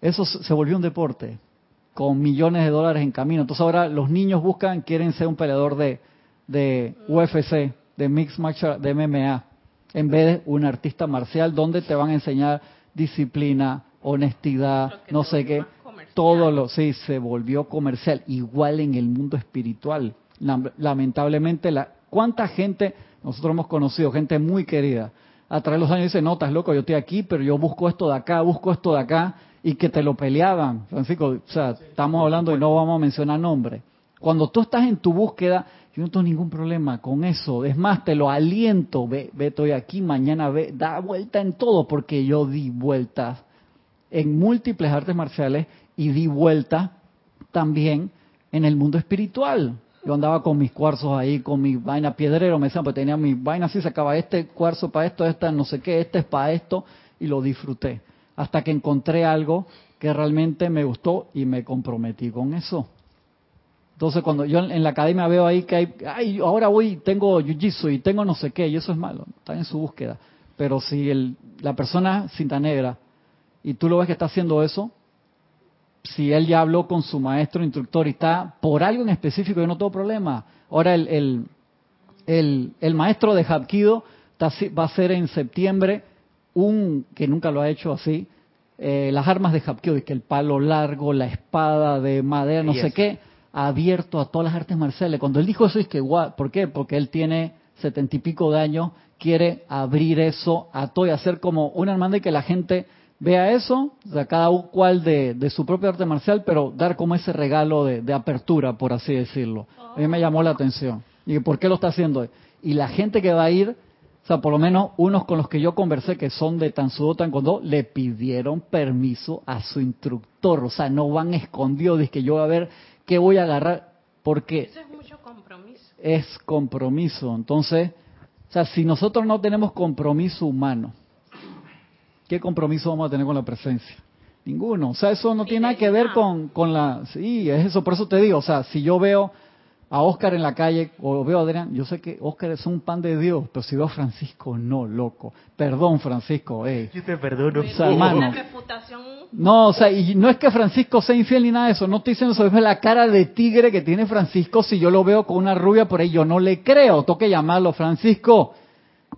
eso se volvió un deporte con millones de dólares en camino. Entonces ahora los niños buscan, quieren ser un peleador de, de UFC, de Mixed Martial, de MMA, en vez de un artista marcial donde te van a enseñar disciplina, honestidad, no sé qué. Todo lo, sí, se volvió comercial, igual en el mundo espiritual. Lamentablemente, la, ¿cuánta gente nosotros hemos conocido, gente muy querida, a través de los años dice, no, estás loco, yo estoy aquí, pero yo busco esto de acá, busco esto de acá, y que te lo peleaban, Francisco, o sea, estamos hablando y no vamos a mencionar nombre. Cuando tú estás en tu búsqueda, yo no tengo ningún problema con eso. Es más, te lo aliento. Ve, ve, estoy aquí, mañana ve, da vuelta en todo, porque yo di vueltas en múltiples artes marciales y di vuelta también en el mundo espiritual. Yo andaba con mis cuarzos ahí, con mi vaina piedrero, me decían, pues tenía mi vaina así, sacaba este cuarzo para esto, esta no sé qué, este es para esto, y lo disfruté. Hasta que encontré algo que realmente me gustó y me comprometí con eso. Entonces, cuando yo en la academia veo ahí que hay, ay, ahora voy, tengo jiu-jitsu y tengo no sé qué, y eso es malo, están en su búsqueda. Pero si el, la persona cinta negra y tú lo ves que está haciendo eso, si él ya habló con su maestro instructor y está por algo en específico, yo no tengo problema. Ahora el, el, el, el maestro de Hapkido va a ser en septiembre un, que nunca lo ha hecho así, eh, las armas de Hapkido, que el palo largo, la espada de madera, no sé qué, abierto a todas las artes marciales. Cuando él dijo eso, es que, guau, ¿por qué? Porque él tiene setenta y pico de años, quiere abrir eso a todo y hacer como una hermandad y que la gente vea eso, o sea, cada cual de, de, su propia arte marcial, pero dar como ese regalo de, de, apertura, por así decirlo. A mí me llamó la atención. Y ¿por qué lo está haciendo? Y la gente que va a ir, o sea, por lo menos unos con los que yo conversé que son de Tansudo Taekwondo, le pidieron permiso a su instructor. O sea, no van escondidos, que yo voy a ver qué voy a agarrar. Porque Eso es mucho compromiso. Es compromiso. Entonces, o sea, si nosotros no tenemos compromiso humano, ¿qué compromiso vamos a tener con la presencia? Ninguno. O sea, eso no tiene nada que ver con, con la... Sí, es eso. Por eso te digo, o sea, si yo veo a Oscar en la calle o veo a Adrián, yo sé que Oscar es un pan de Dios, pero si veo a Francisco, no, loco. Perdón, Francisco. Eh. Yo te perdono. O sea, hermano, reputación... no, o sea, y no es que Francisco sea infiel ni nada de eso. No estoy diciendo eso. Es la cara de tigre que tiene Francisco. Si yo lo veo con una rubia por ahí, yo no le creo. Toque llamarlo, Francisco.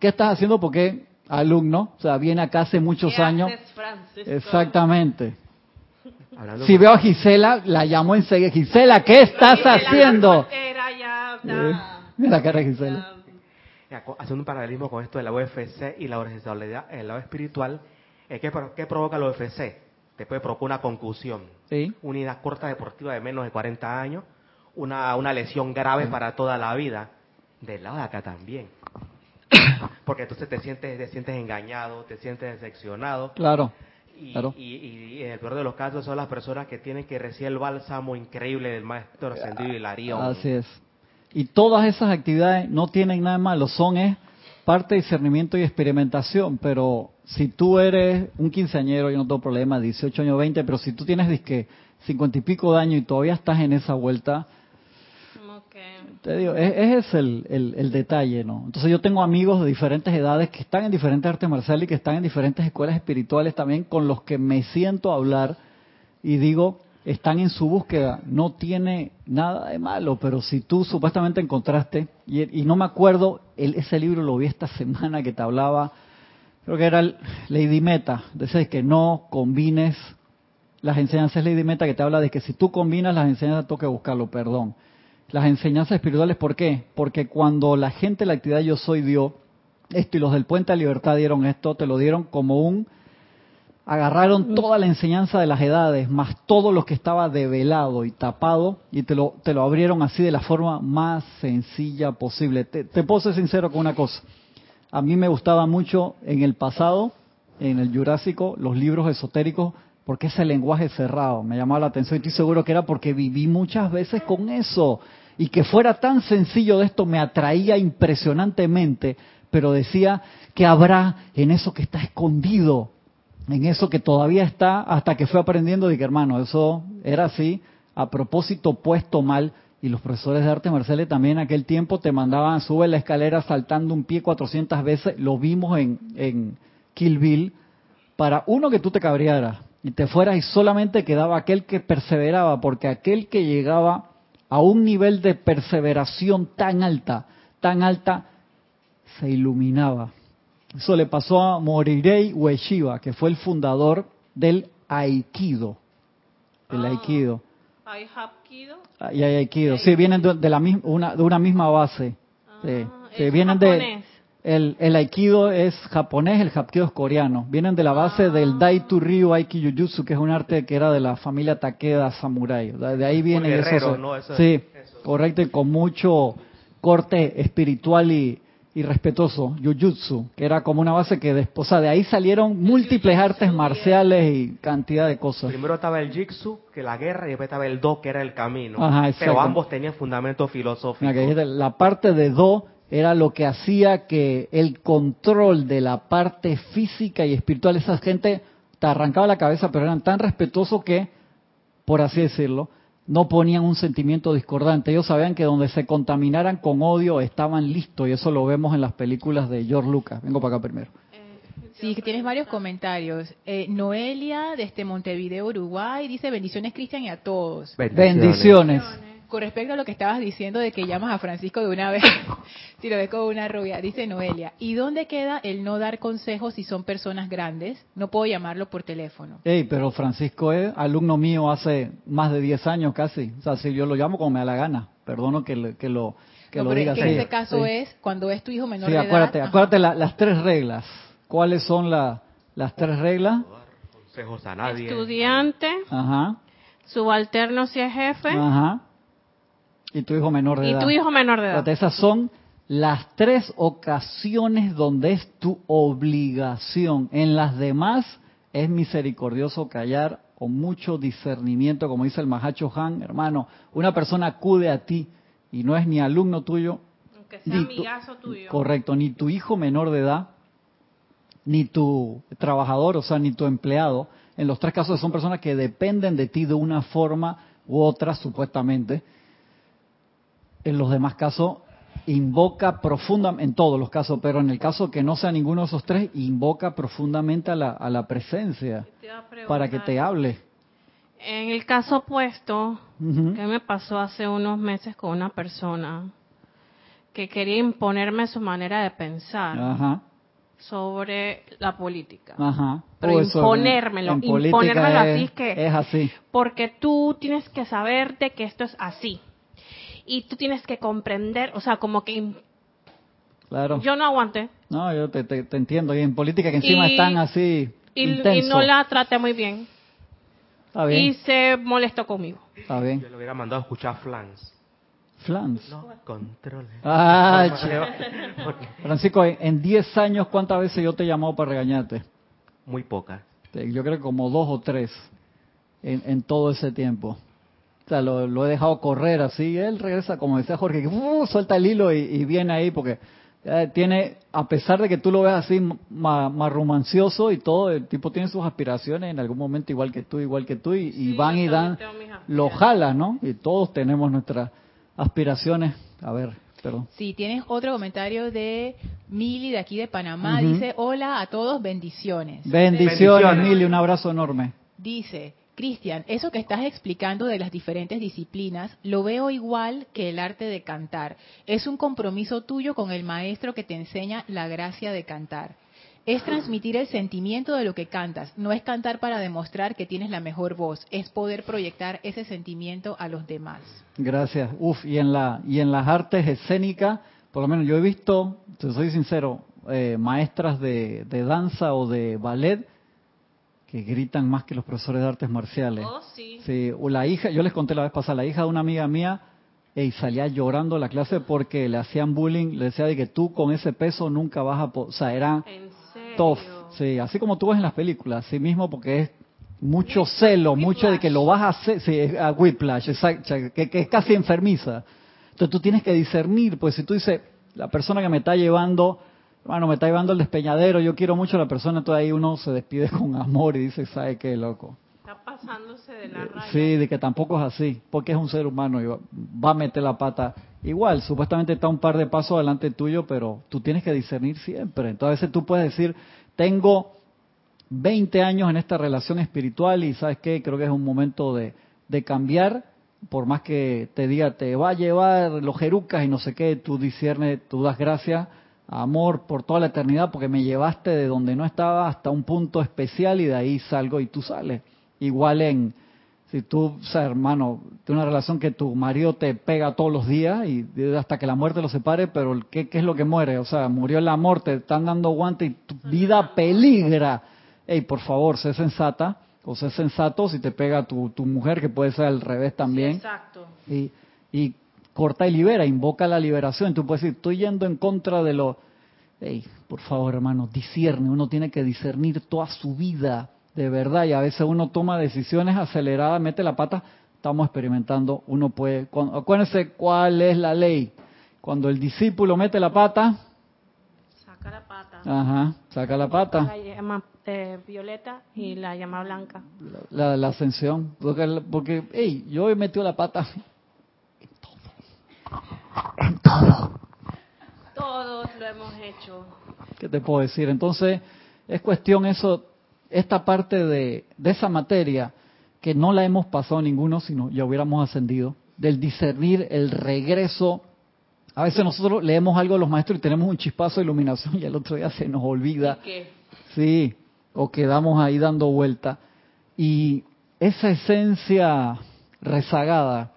¿Qué estás haciendo? Porque alumno, o sea, viene acá hace muchos ¿Qué años. Francisco? Exactamente. Hablando Si veo a Gisela, la llamo enseguida. Gisela, ¿qué estás haciendo? ya, Eh, Mira la cara de Gisela. ya. Haciendo un paralelismo con esto de la UFC y la horizontalidad en el lado espiritual, eh, ¿qué, qué provoca la UFC? Te puede provocar una concusión, Sí. una edad corta deportiva de menos de 40 años, una, una lesión grave para toda la vida, del lado de acá también. Porque entonces te sientes, te sientes engañado, te sientes decepcionado. Claro. Y, Claro. y- y en el peor de los casos son las personas que tienen que recibir el bálsamo increíble del maestro ascendido Hilarión. Así es. Y todas esas actividades no tienen nada malo, son es parte de discernimiento y experimentación, pero si tú eres un quinceañero, yo no tengo problema, 18 años, 20, pero si tú tienes disque 50 y pico de años y todavía estás en esa vuelta. Te digo, es- ese es el, el- detalle, ¿no? Entonces yo tengo amigos de diferentes edades que están en diferentes artes marciales y que están en diferentes escuelas espirituales también con los que me siento a hablar y digo, están en su búsqueda, no tiene nada de malo, pero si tú supuestamente encontraste, y, y no me acuerdo, el- ese libro lo vi esta semana que te hablaba, creo que era el Lady Meta, decía que no combines las enseñanzas Lady Meta que te habla de que si tú combinas las enseñanzas que buscarlo, perdón. Las enseñanzas espirituales, ¿por qué? Porque cuando la gente de la actividad Yo Soy dio esto y los del Puente de Libertad dieron esto, te lo dieron como un... Agarraron toda la enseñanza de las edades, más todo lo que estaba develado y tapado, y te lo, te lo abrieron así de la forma más sencilla posible. Te, te puedo ser sincero con una cosa. A mí me gustaba mucho en el pasado, en el Jurásico, los libros esotéricos, porque ese lenguaje cerrado me llamaba la atención. Y estoy seguro que era porque viví muchas veces con eso. Y que fuera tan sencillo de esto me atraía impresionantemente, pero decía que habrá en eso que está escondido, en eso que todavía está, hasta que fue aprendiendo, de que hermano, eso era así, a propósito puesto mal, y los profesores de artes marciales también en aquel tiempo te mandaban, sube la escalera saltando un pie 400 veces, lo vimos en, en Kill Bill, para uno que tú te cabrearas y te fueras y solamente quedaba aquel que perseveraba, porque aquel que llegaba a un nivel de perseveración tan alta, tan alta, se iluminaba. Eso le pasó a Morirei Ueshiba, que fue el fundador del Aikido. El Ah. Aikido. ¿Hay hapkido? Ah, Y hay Aikido. Sí, vienen de, la misma, una, de una misma base. Ah, sí, ¿es vienen de... El, el aikido es japonés, el hapkido es coreano. Vienen de la base del Daitu Ryu Aikijujutsu, que es un arte que era de la familia Takeda Samurai. De ahí viene guerrero, eso. ¿no? Eso- sí, eso. correcto, y con mucho corte espiritual y, y respetuoso, Jujutsu, que era como una base que después, o sea, de ahí salieron múltiples artes marciales y cantidad de cosas. Primero estaba el jitsu, que la guerra, y después estaba el do, que era el camino. Ajá. Pero ambos tenían que dijiste, la parte de Do era lo que hacía que el control de la parte física y espiritual, esa gente te arrancaba la cabeza, pero eran tan respetuosos que, por así decirlo, no ponían un sentimiento discordante. Ellos sabían que donde se contaminaran con odio estaban listos, y eso lo vemos en las películas de George Lucas. Vengo para acá primero. Sí, que tienes varios comentarios. Eh, Noelia, desde Montevideo, Uruguay, dice bendiciones, Cristian, y a todos. Bendiciones. Con respecto a lo que estabas diciendo de que llamas a Francisco de una vez, si lo ves con una rubia, dice Noelia, ¿y dónde queda el no dar consejos si son personas grandes? No puedo llamarlo por teléfono. Ey, pero Francisco es alumno mío hace más de 10 años casi. O sea, si yo lo llamo como me da la gana. Perdono que, le- que lo, que No, lo pero diga es que así. en este caso Sí. es cuando es tu hijo menor Sí, de acuérdate, edad. acuérdate la- las tres reglas. ¿Cuáles son la- las tres reglas? Consejos a nadie. Estudiante, Ajá, subalterno si es jefe, ajá. Y tu hijo menor de y edad. tu hijo menor de edad. Esas son las tres ocasiones donde es tu obligación. En las demás es misericordioso callar con mucho discernimiento, como dice el Mahacho Han, hermano. Una persona acude a ti y no es ni alumno tuyo, Aunque sea ni tu- amigazo tuyo. Correcto, ni tu hijo menor de edad, ni tu trabajador, o sea, ni tu empleado. En los tres casos son personas que dependen de ti de una forma u otra, supuestamente. En los demás casos, invoca profundamente, en todos los casos, pero en el caso que no sea ninguno de esos tres, invoca profundamente a la, a la presencia a para que te hable. En el caso opuesto, Ujú. ¿qué me pasó hace unos meses con una persona que quería imponerme su manera de pensar Ajá, sobre la política? ajá. Pero Oh, eso en- imponérmelo, imponérmelo es- así que- Es así. Porque tú tienes que saberte que esto es así. Y tú tienes que comprender, o sea, como que Claro. yo no aguanté. No, yo te, te- te entiendo. Y en política que encima Y- están así Y, y no la traté muy bien. Está bien, Y se molestó conmigo. está bien. Yo le hubiera mandado a escuchar flans. Flans. No, controles. Ah, Francisco, en- en 10 años, ¿cuántas veces yo te he llamado para regañarte? Muy pocas. Yo creo que como dos o tres en, en todo ese tiempo. O sea, lo, lo he dejado correr así. Él regresa, como decía Jorge, que uh, suelta el hilo y, y viene ahí porque eh, tiene, a pesar de que tú lo veas así ma- marrumancioso y todo, el tipo tiene sus aspiraciones en algún momento igual que tú, igual que tú, y, van y dan, lo jala, ¿no? Y todos tenemos nuestras aspiraciones. A ver, perdón. Sí, tienes otro comentario de Mili de aquí de Panamá. Dice, hola a todos, bendiciones. Bendiciones, Bendiciones. Mili, un abrazo enorme. Dice, Cristian, eso que estás explicando de las diferentes disciplinas, lo veo igual que el arte de cantar. Es un compromiso tuyo con el maestro que te enseña la gracia de cantar. Es transmitir el sentimiento de lo que cantas. No es cantar para demostrar que tienes la mejor voz. Es poder proyectar ese sentimiento a los demás. Gracias. Uf, y en la y en las artes escénicas, por lo menos yo he visto, te soy sincero, eh, maestras de, de danza o de ballet que gritan más que los profesores de artes marciales. Oh, sí. Sí, o la hija, yo les conté la vez pasada, la hija de una amiga mía y salía llorando a la clase porque le hacían bullying, le decía de que tú con ese peso nunca vas a, po-". o sea, era tough, sí, así como tú ves en las películas, así mismo porque es mucho celo, mucho de que lo vas a hacer, sí, es a whiplash, exacto, que, que es casi enfermiza. Entonces tú tienes que discernir, pues si tú dices, la persona que me está llevando, hermano, me está llevando al despeñadero, yo quiero mucho a la persona, entonces ahí uno se despide con amor y dice, ¿sabe qué, loco? Está pasándose de la raya. Sí, de que tampoco es así, porque es un ser humano y va, a meter la pata. Igual, supuestamente está un par de pasos adelante tuyo, pero tú tienes que discernir siempre. Entonces, a veces tú puedes decir, tengo 20 años en esta relación espiritual y sabes qué, creo que es un momento de, de cambiar, por más que te diga, te va a llevar los jerucas y no sé qué, tú discernes, tú das gracias, amor por toda la eternidad, porque me llevaste de donde no estaba hasta un punto especial y de ahí salgo y tú sales. Igual en, Si tú, o sea, hermano, tienes una relación que tu marido te pega todos los días y hasta que la muerte lo separe, pero ¿qué, qué es lo que muere? O sea, murió el amor, te están dando guante y tu vida peligra. Ey, por favor, sé sensata o sé sensato si te pega tu, tu mujer, que puede ser al revés también. exacto. Y, y corta y libera, invoca la liberación. Tú puedes decir, estoy yendo en contra de lo... Ey, por favor, hermano, discierne. Uno tiene que discernir toda su vida de verdad. Y a veces uno toma decisiones aceleradas, mete la pata, estamos experimentando, uno puede, acuérdense cuál es la ley, cuando el discípulo mete la pata, saca la pata, ajá, saca la pata, la llama eh, violeta y la llama blanca, la, la ascensión, porque, porque hey, yo he metido la pata en todo, todos lo hemos hecho, ¿qué te puedo decir? Entonces, es cuestión eso esta parte de, esa materia que no la hemos pasado ninguno, sino ya hubiéramos ascendido, del discernir el regreso. A veces nosotros leemos algo de los maestros y tenemos un chispazo de iluminación y el otro día se nos olvida. qué? Sí, o quedamos ahí dando vuelta. Y esa esencia rezagada,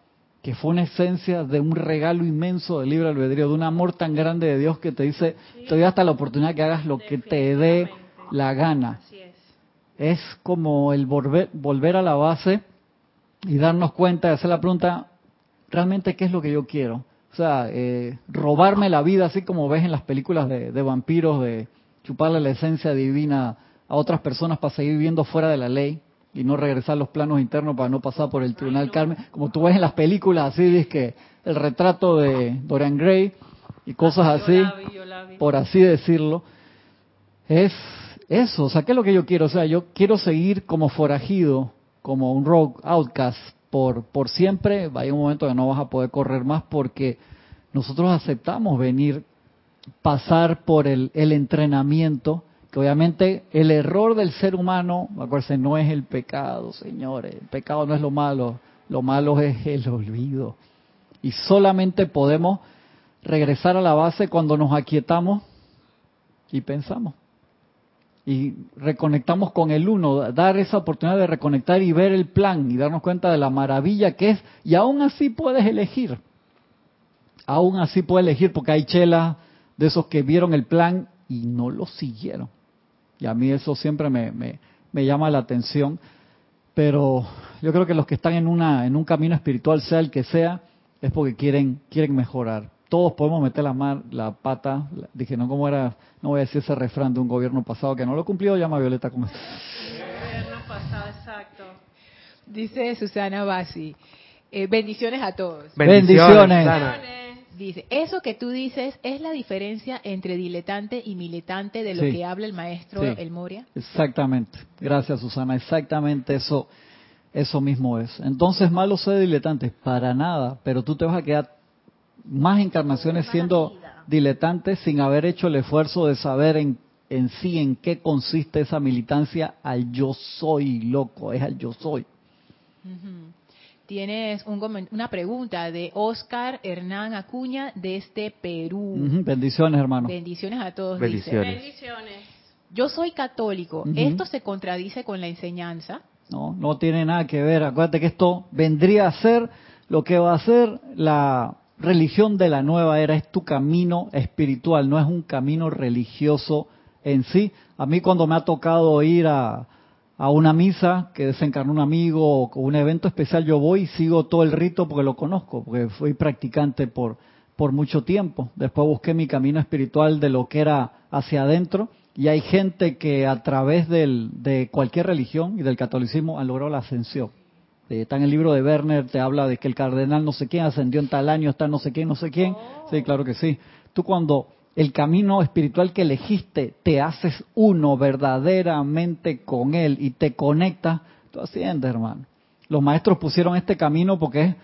que fue una esencia de un regalo inmenso del libre albedrío, de un amor tan grande de Dios que te dice, te doy hasta la oportunidad que hagas lo que te dé la gana. Es. Como el volver, volver a la base y darnos cuenta de hacer la pregunta, ¿realmente qué es lo que yo quiero? O sea, eh, robarme la vida, así como ves en las películas de, vampiros, de chuparle la esencia divina a otras personas para seguir viviendo fuera de la ley y no regresar a los planos internos para no pasar por el tribunal Carmen, como tú ves en las películas, así dices que el retrato de Dorian Gray y cosas así, por así decirlo, es eso, o sea, ¿qué es lo que yo quiero? O sea, yo quiero seguir como forajido, como un rogue outcast por, por siempre. Hay un momento que no vas a poder correr más porque nosotros aceptamos venir, pasar por el, el entrenamiento, que obviamente el error del ser humano, acuérdense, no es el pecado, señores. El pecado no es lo malo, lo malo es el olvido. Y solamente podemos regresar a la base cuando nos aquietamos y pensamos y reconectamos con el uno, dar esa oportunidad de reconectar y ver el plan y darnos cuenta de la maravilla que es, y aún así puedes elegir, aún así puedes elegir porque hay chelas de esos que vieron el plan y no lo siguieron. Y a mí eso siempre me, me, me llama la atención, pero yo creo que los que están en, una, en un camino espiritual, sea el que sea, es porque quieren, quieren mejorar todos podemos meter la, mar, la pata. Dije, no, ¿cómo era? No voy a decir ese refrán de un gobierno pasado que no lo cumplió, llama Violeta como Gobierno pasado, exacto. Dice Susana Basi, eh, bendiciones a todos. Bendiciones. Dice, eso que tú dices es la diferencia entre diletante y militante de lo que habla el maestro El Moria. Exactamente. Gracias, Susana. Exactamente eso, eso mismo es. Entonces, malo ser diletante, para nada, pero tú te vas a quedar más encarnaciones siendo diletantes sin haber hecho el esfuerzo de saber en, en sí en qué consiste esa militancia al yo soy, loco, es al yo soy. Tienes un, una pregunta de Oscar Hernán Acuña desde Perú. Bendiciones, hermano. Bendiciones a todos. Bendiciones. Bendiciones. Yo soy católico. ¿Esto se contradice con la enseñanza? No, no tiene nada que ver. Acuérdate que esto vendría a ser lo que va a ser la religión de la nueva era es tu camino espiritual, no es un camino religioso en sí. A mí cuando me ha tocado ir a, a una misa que desencarnó un amigo o un evento especial, yo voy y sigo todo el rito porque lo conozco, porque fui practicante por, por mucho tiempo. Después busqué mi camino espiritual de lo que era hacia adentro y hay gente que a través del, de cualquier religión y del catolicismo han logrado la ascensión. Eh, está en el libro de Werner, te habla de que el cardenal no sé quién ascendió en tal año, está no sé quién, no sé quién. Sí, claro que sí. Tú cuando el camino espiritual que elegiste te haces uno verdaderamente con él y te conectas, tú asciendes, hermano. Los maestros pusieron este camino porque es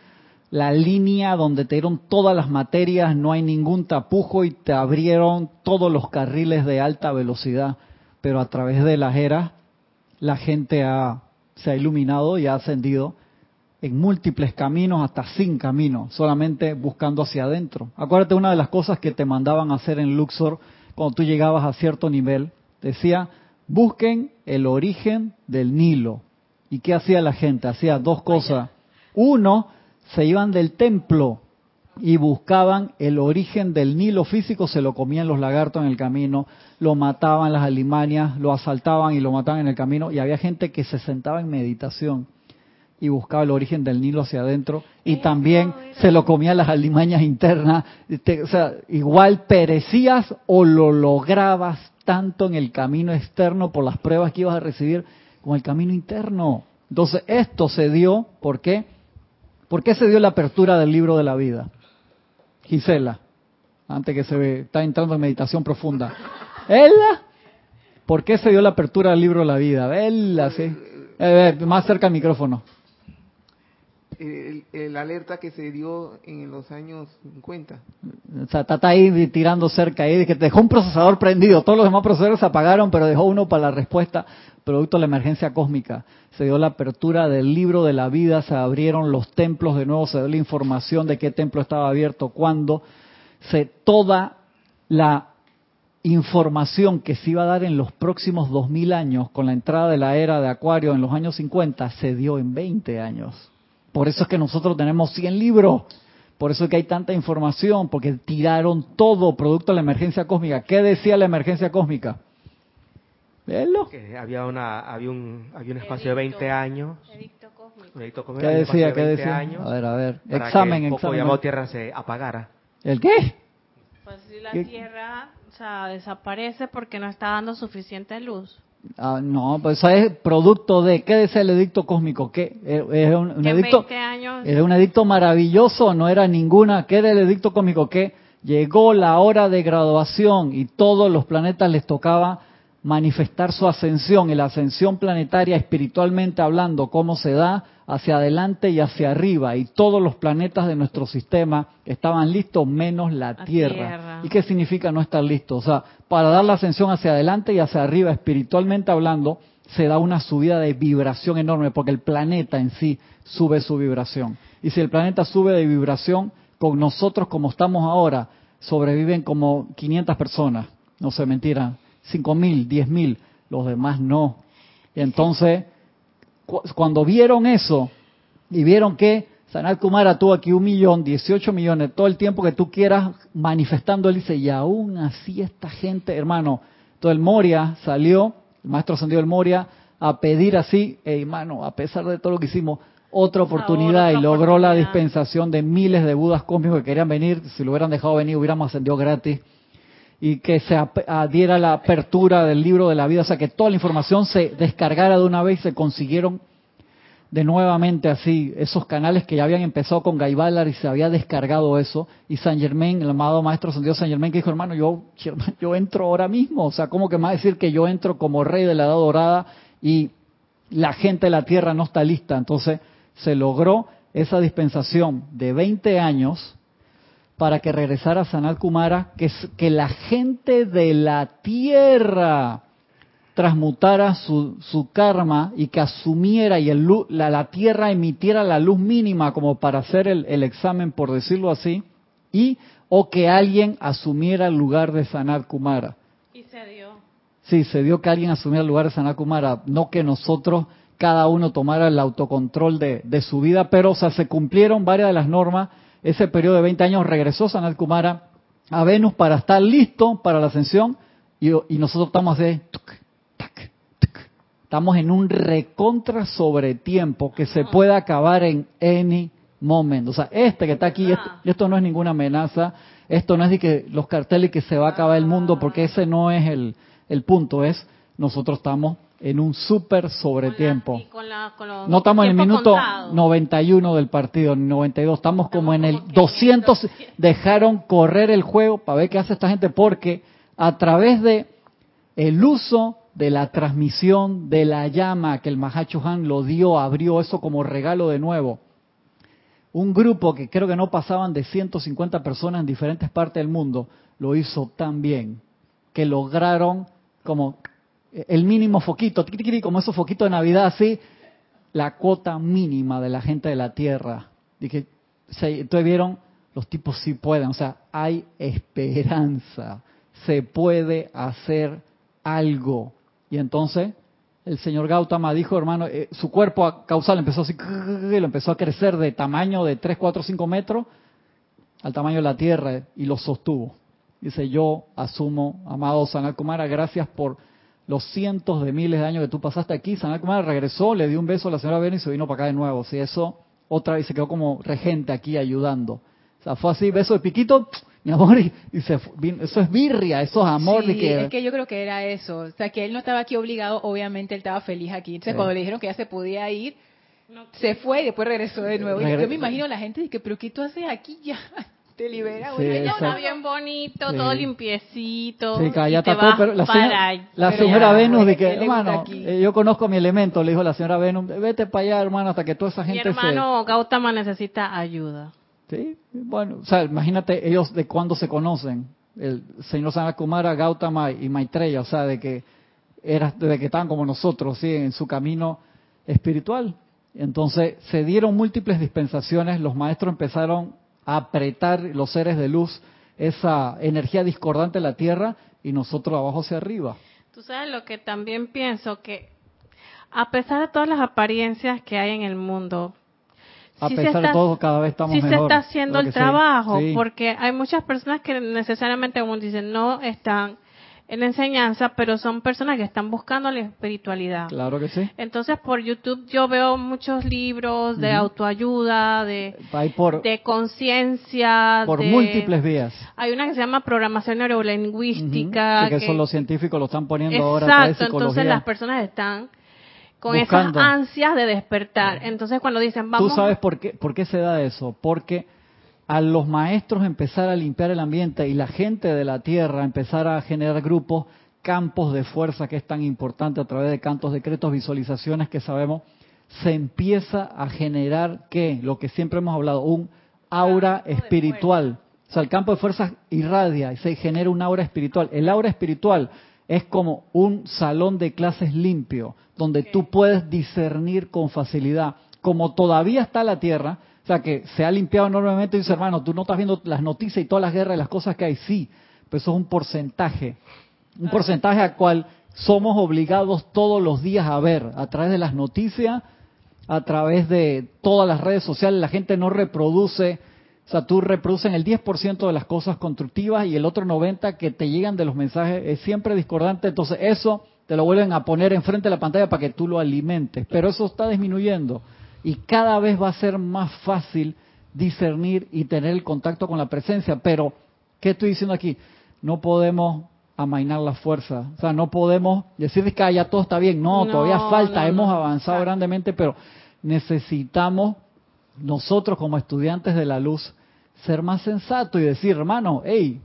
la línea donde te dieron todas las materias, no hay ningún tapujo y te abrieron todos los carriles de alta velocidad. Pero a través de las eras, la gente ha se ha iluminado y ha ascendido en múltiples caminos, hasta sin caminos, solamente buscando hacia adentro. Acuérdate una de las cosas que te mandaban hacer en Luxor cuando tú llegabas a cierto nivel, decía, busquen el origen del Nilo. ¿Y qué hacía la gente? Hacía dos cosas. Uno, se iban del templo y buscaban el origen del Nilo físico, se lo comían los lagartos en el camino, lo mataban las alimanias, lo asaltaban y lo mataban en el camino, y había gente que se sentaba en meditación y buscaba el origen del Nilo hacia adentro, y también se lo comían las alimañas internas, o sea, igual perecías o lo lograbas tanto en el camino externo por las pruebas que ibas a recibir como el camino interno. Entonces, esto se dio, ¿por qué? ¿Por qué se dio la apertura del libro de la vida? Gisela, antes que se ve, está entrando en meditación profunda. ¿Ella? ¿Por qué se dio la apertura del libro de la vida? Vela, sí. Eh, eh, más cerca al micrófono. El, alerta que se dio en los años 50. O sea, está, ahí tirando cerca ahí, que dejó un procesador prendido. Todos los demás procesadores se apagaron, pero dejó uno para la respuesta, producto de la emergencia cósmica. Se dio la apertura del libro de la vida, se abrieron los templos de nuevo, se dio la información de qué templo estaba abierto, cuándo. Se, toda la información que se iba a dar en los próximos 2000 años con la entrada de la era de Acuario en los años 50 se dio en 20 años. Por eso es que nosotros tenemos 100 libros. Por eso es que hay tanta información, porque tiraron todo producto de la emergencia cósmica. ¿Qué decía la emergencia cósmica? Véanlo. Que había, una, había, un, había un espacio de 20 años. Edicto cósmico. cósmico ¿Qué decía? ¿Qué decía? a ver, a ver. examen, que el llamado Tierra se apagara. ¿El qué? Pues si la Tierra o sea, desaparece porque no está dando suficiente luz. Ah, no, pues eso es producto de, ¿qué decía el edicto cósmico? ¿Qué? ¿Es un, edicto? ¿Era un edicto maravilloso? No era ninguna. ¿Qué era el edicto cósmico? Que llegó la hora de graduación y todos los planetas les tocaba manifestar su ascensión y la ascensión planetaria espiritualmente hablando, cómo se da hacia adelante y hacia arriba y todos los planetas de nuestro sistema estaban listos menos la, tierra. ¿Y qué significa no estar listo? O sea, para dar la ascensión hacia adelante y hacia arriba espiritualmente hablando, se da una subida de vibración enorme porque el planeta en sí sube su vibración. Y si el planeta sube de vibración, con nosotros como estamos ahora, sobreviven como 500 personas. No se mentira, 5 mil, 10 mil, los demás no. Y entonces, cuando vieron eso y vieron que Sanat Kumara tuvo aquí un millón, 18 millones, todo el tiempo que tú quieras manifestando, él dice, y aún así esta gente, hermano, todo el Moria salió, el maestro ascendió el Moria, a pedir así, hermano, a pesar de todo lo que hicimos, otra oportunidad y logró la dispensación de miles de budas cósmicos que querían venir, si lo hubieran dejado venir hubiéramos ascendido gratis y que se diera la apertura del libro de la vida, o sea, que toda la información se descargara de una vez y se consiguieron de nuevamente así esos canales que ya habían empezado con Gaibalar y se había descargado eso y San Germain, el amado maestro San San Germain que dijo, hermano, yo, yo entro ahora mismo, o sea, ¿cómo que más decir que yo entro como rey de la edad dorada y la gente de la tierra no está lista? Entonces se logró esa dispensación de 20 años para que regresara Sanat Kumara, que, que la gente de la tierra transmutara su, su karma y que asumiera y el, la, la, tierra emitiera la luz mínima como para hacer el, el, examen, por decirlo así, y o que alguien asumiera el lugar de Sanat Kumara. Y se dio. Sí, se dio que alguien asumiera el lugar de Sanat Kumara, no que nosotros cada uno tomara el autocontrol de, de su vida, pero o sea, se cumplieron varias de las normas ese periodo de 20 años regresó Sanat Kumara a Venus para estar listo para la ascensión y, nosotros estamos de estamos en un recontra sobre tiempo que se puede acabar en any moment. O sea, este que está aquí, esto, esto no es ninguna amenaza, esto no es de que los carteles que se va a acabar el mundo, porque ese no es el, el punto, es nosotros estamos en un súper sobretiempo. no estamos en el minuto 91 del partido, ni 92, estamos como en el 200. Dejaron correr el juego para ver qué hace esta gente, porque a través de el uso de la transmisión de la llama que el Mahacho Han lo dio, abrió eso como regalo de nuevo. Un grupo que creo que no pasaban de 150 personas en diferentes partes del mundo lo hizo tan bien que lograron como el mínimo foquito, como esos foquitos de Navidad, así, la cuota mínima de la gente de la Tierra. Dije, entonces vieron, los tipos sí pueden, o sea, hay esperanza, se puede hacer algo. Y entonces el señor Gautama dijo, hermano, eh, su cuerpo causal empezó así, y lo empezó a crecer de tamaño de 3, 4, 5 metros al tamaño de la Tierra y lo sostuvo. Dice, yo asumo, amado Sanat Kumara, gracias por los cientos de miles de años que tú pasaste aquí. Sanat Kumara regresó, le dio un beso a la señora Venus y se vino para acá de nuevo. Si eso, otra vez se quedó como regente aquí ayudando. O sea, fue así, beso de piquito, mi amor, y, se, eso es birria, eso es amor. Sí, que, es que yo creo que era eso. O sea, que él no estaba aquí obligado, obviamente él estaba feliz aquí. Entonces, cuando le dijeron que ya se podía ir, se fue y después regresó de nuevo. y yo me imagino a la gente que, pero ¿qué tú haces aquí ya? Te libera, sí, bueno, bien bonito, todo limpiecito. Sí, ya está pero la señora, la señora Venus, de que, hermano, eh, yo conozco mi elemento, le dijo la señora Venus, vete para allá, hermano, hasta que toda esa gente mi hermano Gautama necesita ayuda. Sí, bueno, o sea, imagínate ellos de cuándo se conocen, el señor Sanakumara, Gautama y Maitreya, o sea, de que era, de que estaban como nosotros, sí, en su camino espiritual. Entonces se dieron múltiples dispensaciones, los maestros empezaron apretar los seres de luz esa energía discordante de la Tierra y nosotros abajo hacia arriba. Tú sabes lo que también pienso, que a pesar de todas las apariencias que hay en el mundo, a pesar de todo, cada vez estamos mejor. Sí se está haciendo el trabajo, porque hay muchas personas que necesariamente, como dicen, no están en la enseñanza, pero son personas que están buscando la espiritualidad. Claro que sí. Entonces, por YouTube yo veo muchos libros de autoayuda, de, de conciencia. Por múltiples vías. Hay una que se llama programación neurolingüística. que, son los científicos lo están poniendo ahora. Exacto, entonces las personas están con esas ansias de despertar. Entonces cuando dicen, vamos... ¿Tú sabes por qué, por qué se da eso? Porque a los maestros empezar a limpiar el ambiente y la gente de la tierra empezar a generar grupos, campos de fuerza que es tan importante a través de cantos, decretos, visualizaciones que sabemos, se empieza a generar, ¿qué? Lo que siempre hemos hablado, un aura espiritual. O sea, el campo de fuerzas irradia y se genera un aura espiritual. El aura espiritual es como un salón de clases limpio, donde tú puedes discernir con facilidad. Como todavía está la tierra, o sea, que se ha limpiado enormemente, dice hermano, tú no estás viendo las noticias y todas las guerras y las cosas que hay, sí, pero eso es un porcentaje, un porcentaje al cual somos obligados todos los días a ver, a través de las noticias, a través de todas las redes sociales, la gente no reproduce o sea, tú reproducen el 10% de las cosas constructivas y el otro 90% que te llegan de los mensajes es siempre discordante. Entonces eso te lo vuelven a poner enfrente de la pantalla para que tú lo alimentes. Pero eso está disminuyendo y cada vez va a ser más fácil discernir y tener el contacto con la presencia. Pero, ¿qué estoy diciendo aquí? No podemos amainar la fuerza. O sea, no podemos decir que ya todo está bien. No, todavía falta. Hemos avanzado grandemente, pero necesitamos nosotros como estudiantes de la luz ser más sensatos y decir, hermano, hey,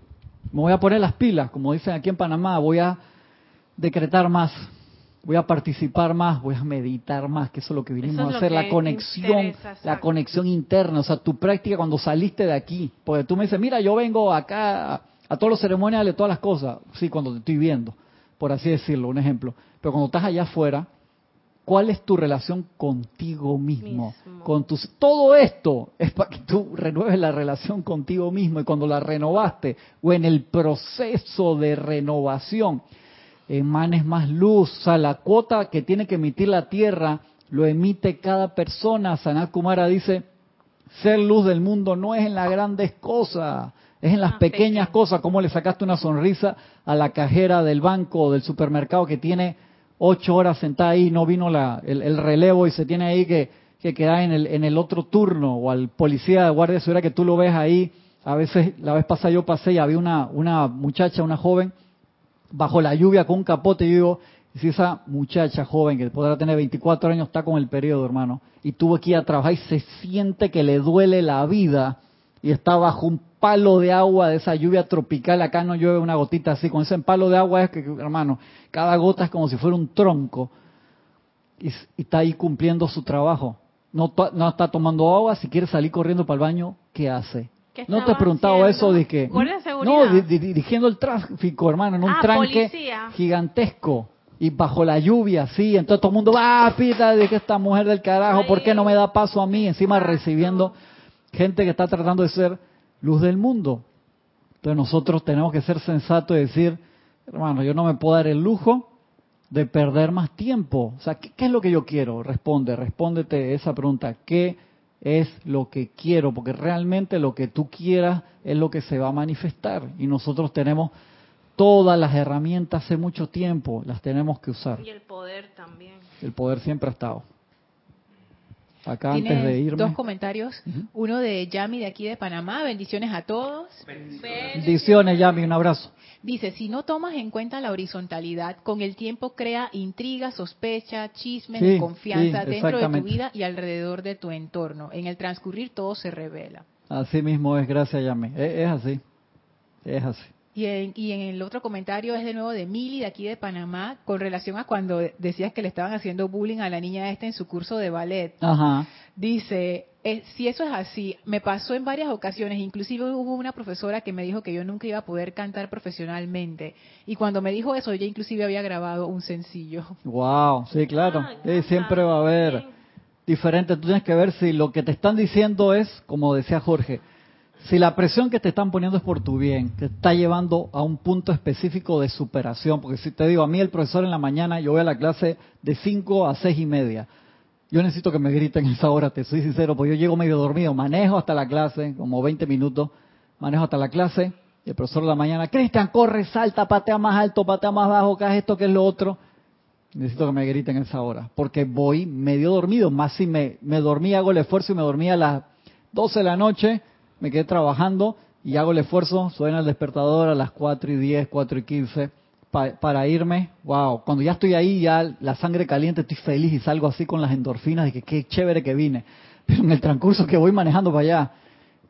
me voy a poner las pilas, como dicen aquí en Panamá, voy a decretar más, voy a participar más, voy a meditar más, que eso es lo que vinimos a hacer, la conexión, la conexión interna, o sea, tu práctica cuando saliste de aquí, porque tú me dices, mira, yo vengo acá a, a todos los ceremoniales, todas las cosas, sí, cuando te estoy viendo, por así decirlo, un ejemplo, pero cuando estás allá afuera, ¿Cuál es tu relación contigo mismo? Con tus, todo esto es para que tú renueves la relación contigo mismo y cuando la renovaste o en el proceso de renovación emanes más luz. O sea, la cuota que tiene que emitir la Tierra lo emite cada persona. Sanat Kumara dice, ser luz del mundo no es en las grandes cosas, es en las pequeñas cosas, como le sacaste una sonrisa a la cajera del banco o del supermercado que tiene ocho horas sentada ahí, no vino la, el, relevo y se tiene ahí que, que quedar en el, en el otro turno, o al policía de guardia de seguridad que tú lo ves ahí. A veces, la vez pasada yo pasé y había una, una muchacha, una joven, bajo la lluvia con un capote y digo, si esa muchacha joven que podrá tener 24 años está con el periodo, hermano, y tuvo que ir a trabajar y se siente que le duele la vida y está bajo un palo de agua de esa lluvia tropical, acá no llueve una gotita así, con ese palo de agua es que, hermano, cada gota es como si fuera un tronco y, está ahí cumpliendo su trabajo. No, no está tomando agua, si quiere salir corriendo para el baño, ¿qué hace? No te he preguntado eso de que... No, dirigiendo el tráfico, hermano, en un ah, tranque gigantesco y bajo la lluvia, sí, entonces todo el mundo va, ah, pita de que esta mujer del carajo, ¿por qué no me da paso a mí? Encima recibiendo gente que está tratando de ser luz del mundo. Entonces nosotros tenemos que ser sensatos y decir, hermano, yo no me puedo dar el lujo de perder más tiempo. O sea, ¿qué, es lo que yo quiero? Responde, respóndete esa pregunta. ¿Qué es lo que quiero? Porque realmente lo que tú quieras es lo que se va a manifestar. Y nosotros tenemos todas las herramientas hace mucho tiempo, las tenemos que usar. Y el poder también. El poder siempre ha estado. Acá antes de irme. Dos comentarios. Uno de Yami de aquí de Panamá. Bendiciones a todos. Bendiciones, Yami. Un abrazo. Dice, si no tomas en cuenta la horizontalidad, con el tiempo crea intriga, sospecha, chismes y confianza dentro de tu vida y alrededor de tu entorno. En el transcurrir todo se revela. Así mismo es, gracias Yami. es así. Es así. Y en, el otro comentario es de nuevo de Mili, de aquí de Panamá, con relación a cuando decías que le estaban haciendo bullying a la niña esta en su curso de ballet. Ajá. Dice, eh, si eso es así, me pasó en varias ocasiones, inclusive hubo una profesora que me dijo que yo nunca iba a poder cantar profesionalmente. Y cuando me dijo eso, ella inclusive había grabado un sencillo. Wow, sí, claro. Ah, siempre va a haber diferente. Tú tienes que ver si lo que te están diciendo es, como decía Jorge, si la presión que te están poniendo es por tu bien, te está llevando a un punto específico de superación, porque si te digo, a mí el profesor en la mañana, yo voy a la clase de 5 a 6 y media. Yo necesito que me griten esa hora, te soy sincero, porque yo llego medio dormido, manejo hasta la clase, como 20 minutos, manejo hasta la clase, y el profesor de la mañana, Cristian, corre, salta, patea más alto, patea más bajo, que haz esto, que es lo otro. Necesito que me griten esa hora, porque voy medio dormido, más si me, me dormí, hago el esfuerzo y me dormí a las 12 de la noche, me quedé trabajando y hago el esfuerzo, suena el despertador a las 4 y 10, 4 y 15 para irme. Wow, cuando ya estoy ahí, ya la sangre caliente, estoy feliz y salgo así con las endorfinas de que qué chévere que vine. Pero en el transcurso que voy manejando para allá,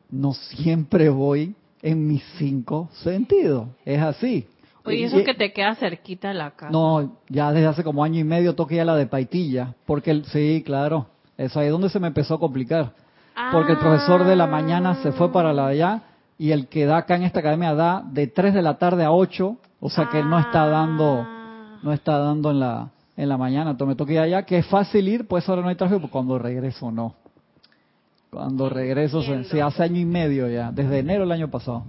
no siempre voy en mis cinco sentidos. Es así. Oye, eso que te queda cerquita la casa. No, ya desde hace como año y medio toqué ya la de Paitilla, porque sí, claro, es ahí donde se me empezó a complicar porque el profesor de la mañana se fue para la de allá y el que da acá en esta academia da de 3 de la tarde a 8, o sea que no está dando ah. no está dando en la en la mañana, entonces me toca ir allá, que es fácil ir, pues ahora no hay tráfico, pues cuando regreso no. Cuando regreso, se, hace año y medio ya, desde enero del año pasado.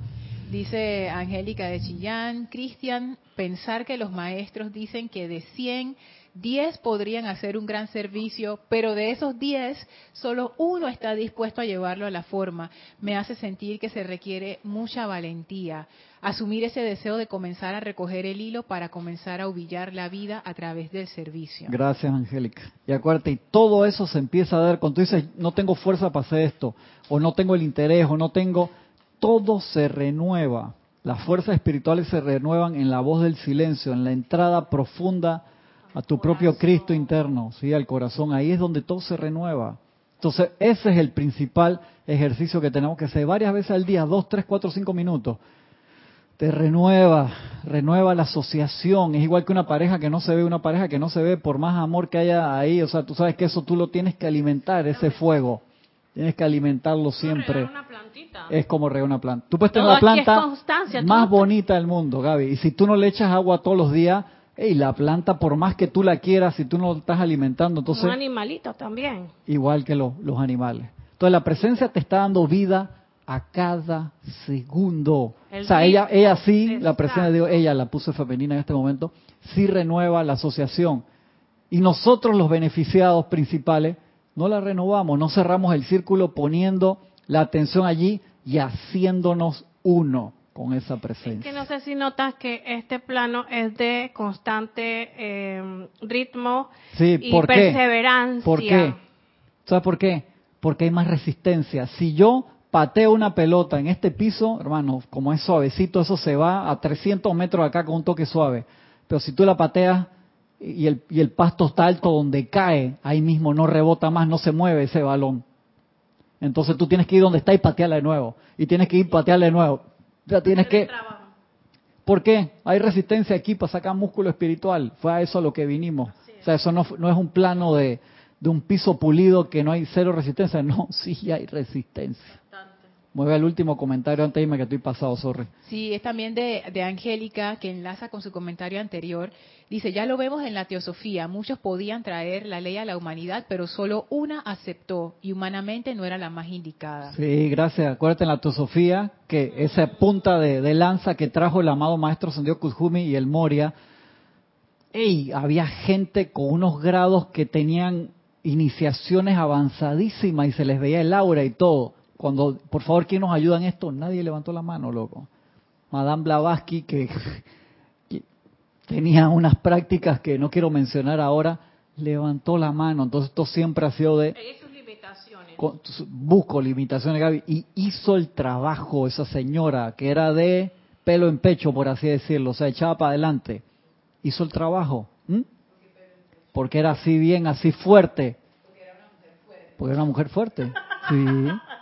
Dice Angélica de Chillán, Cristian, pensar que los maestros dicen que de 100 10 podrían hacer un gran servicio, pero de esos 10, solo uno está dispuesto a llevarlo a la forma. Me hace sentir que se requiere mucha valentía. Asumir ese deseo de comenzar a recoger el hilo para comenzar a hubillar la vida a través del servicio. Gracias, Angélica. Y acuérdate, y todo eso se empieza a dar cuando tú dices, no tengo fuerza para hacer esto, o no tengo el interés, o no tengo... Todo se renueva. Las fuerzas espirituales se renuevan en la voz del silencio, en la entrada profunda a tu propio Cristo interno, ¿sí? al corazón. Ahí es donde todo se renueva. Entonces, ese es el principal ejercicio que tenemos que hacer varias veces al día, dos, tres, cuatro, cinco minutos. Te renueva, renueva la asociación. Es igual que una pareja que no se ve, una pareja que no se ve, por más amor que haya ahí. O sea, tú sabes que eso tú lo tienes que alimentar, ese fuego. Tienes que alimentarlo siempre. Es como regar una planta. Tú puedes tener la planta más bonita del mundo, Gaby. Y si tú no le echas agua todos los días, y la planta, por más que tú la quieras, si tú no la estás alimentando, entonces... Un animalito también. Igual que los animales. Entonces la presencia te está dando vida a cada segundo. o sea, ella, ella sí, la presencia de Dios, ella la puse femenina en este momento, sí renueva la asociación. Y nosotros los beneficiados principales no la renovamos, no cerramos el círculo poniendo la atención allí y haciéndonos uno con esa presencia. que no sé si notas que este plano es de constante eh, ritmo y perseverancia. ¿Por qué? ¿Sabes por qué? Porque hay más resistencia. Si yo pateo una pelota en este piso, hermano, como es suavecito, eso se va a 300 metros acá con un toque suave. Pero si tú la pateas y el, y el pasto está alto donde cae, ahí mismo no rebota más, no se mueve ese balón. Entonces tú tienes que ir donde está y patearla de nuevo. Y tienes que ir patearla de nuevo tienes que... ¿Por qué? Hay resistencia aquí para sacar músculo espiritual. Fue a eso a lo que vinimos. O sea, eso no, no es un plano de, de un piso pulido que no hay cero resistencia. No, sí hay resistencia. Mueve el último comentario antes de que estoy pasado, sorry. Sí, es también de, de Angélica, que enlaza con su comentario anterior. Dice, ya lo vemos en la teosofía, muchos podían traer la ley a la humanidad, pero solo una aceptó y humanamente no era la más indicada. Sí, gracias. Acuérdate en la teosofía que esa punta de, lanza que trajo el amado maestro Sendio Kuzumi y el Moria, ey, había gente con unos grados que tenían iniciaciones avanzadísimas y se les veía el aura y todo. Cuando, por favor, ¿quién nos ayuda en esto? Nadie levantó la mano, loco. Madame Blavatsky, que, tenía unas prácticas que no quiero mencionar ahora, levantó la mano. Entonces, esto siempre ha sido de. limitaciones. busco limitaciones, Gaby. Y hizo el trabajo esa señora, que era de pelo en pecho, por así decirlo, o sea, echaba para adelante. Hizo el trabajo. Porque era así bien, así fuerte. Porque era una mujer fuerte. Sí.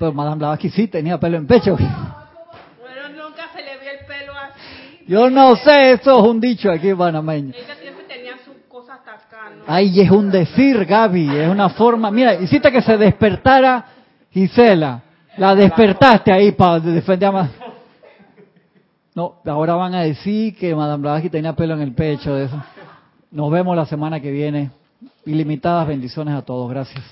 Pero Madame Blavatsky sí tenía pelo en pecho. Bueno, nunca se le vio el pelo así. Yo no sé, eso es un dicho aquí panameño. Ella siempre tenía sus cosas ¿no? Ay, es un decir, Gaby, es una forma. Mira, hiciste que se despertara Gisela. La despertaste ahí para defender a más. No, ahora van a decir que Madame Blavatsky tenía pelo en el pecho de eso. Nos vemos la semana que viene. Ilimitadas bendiciones a todos. Gracias.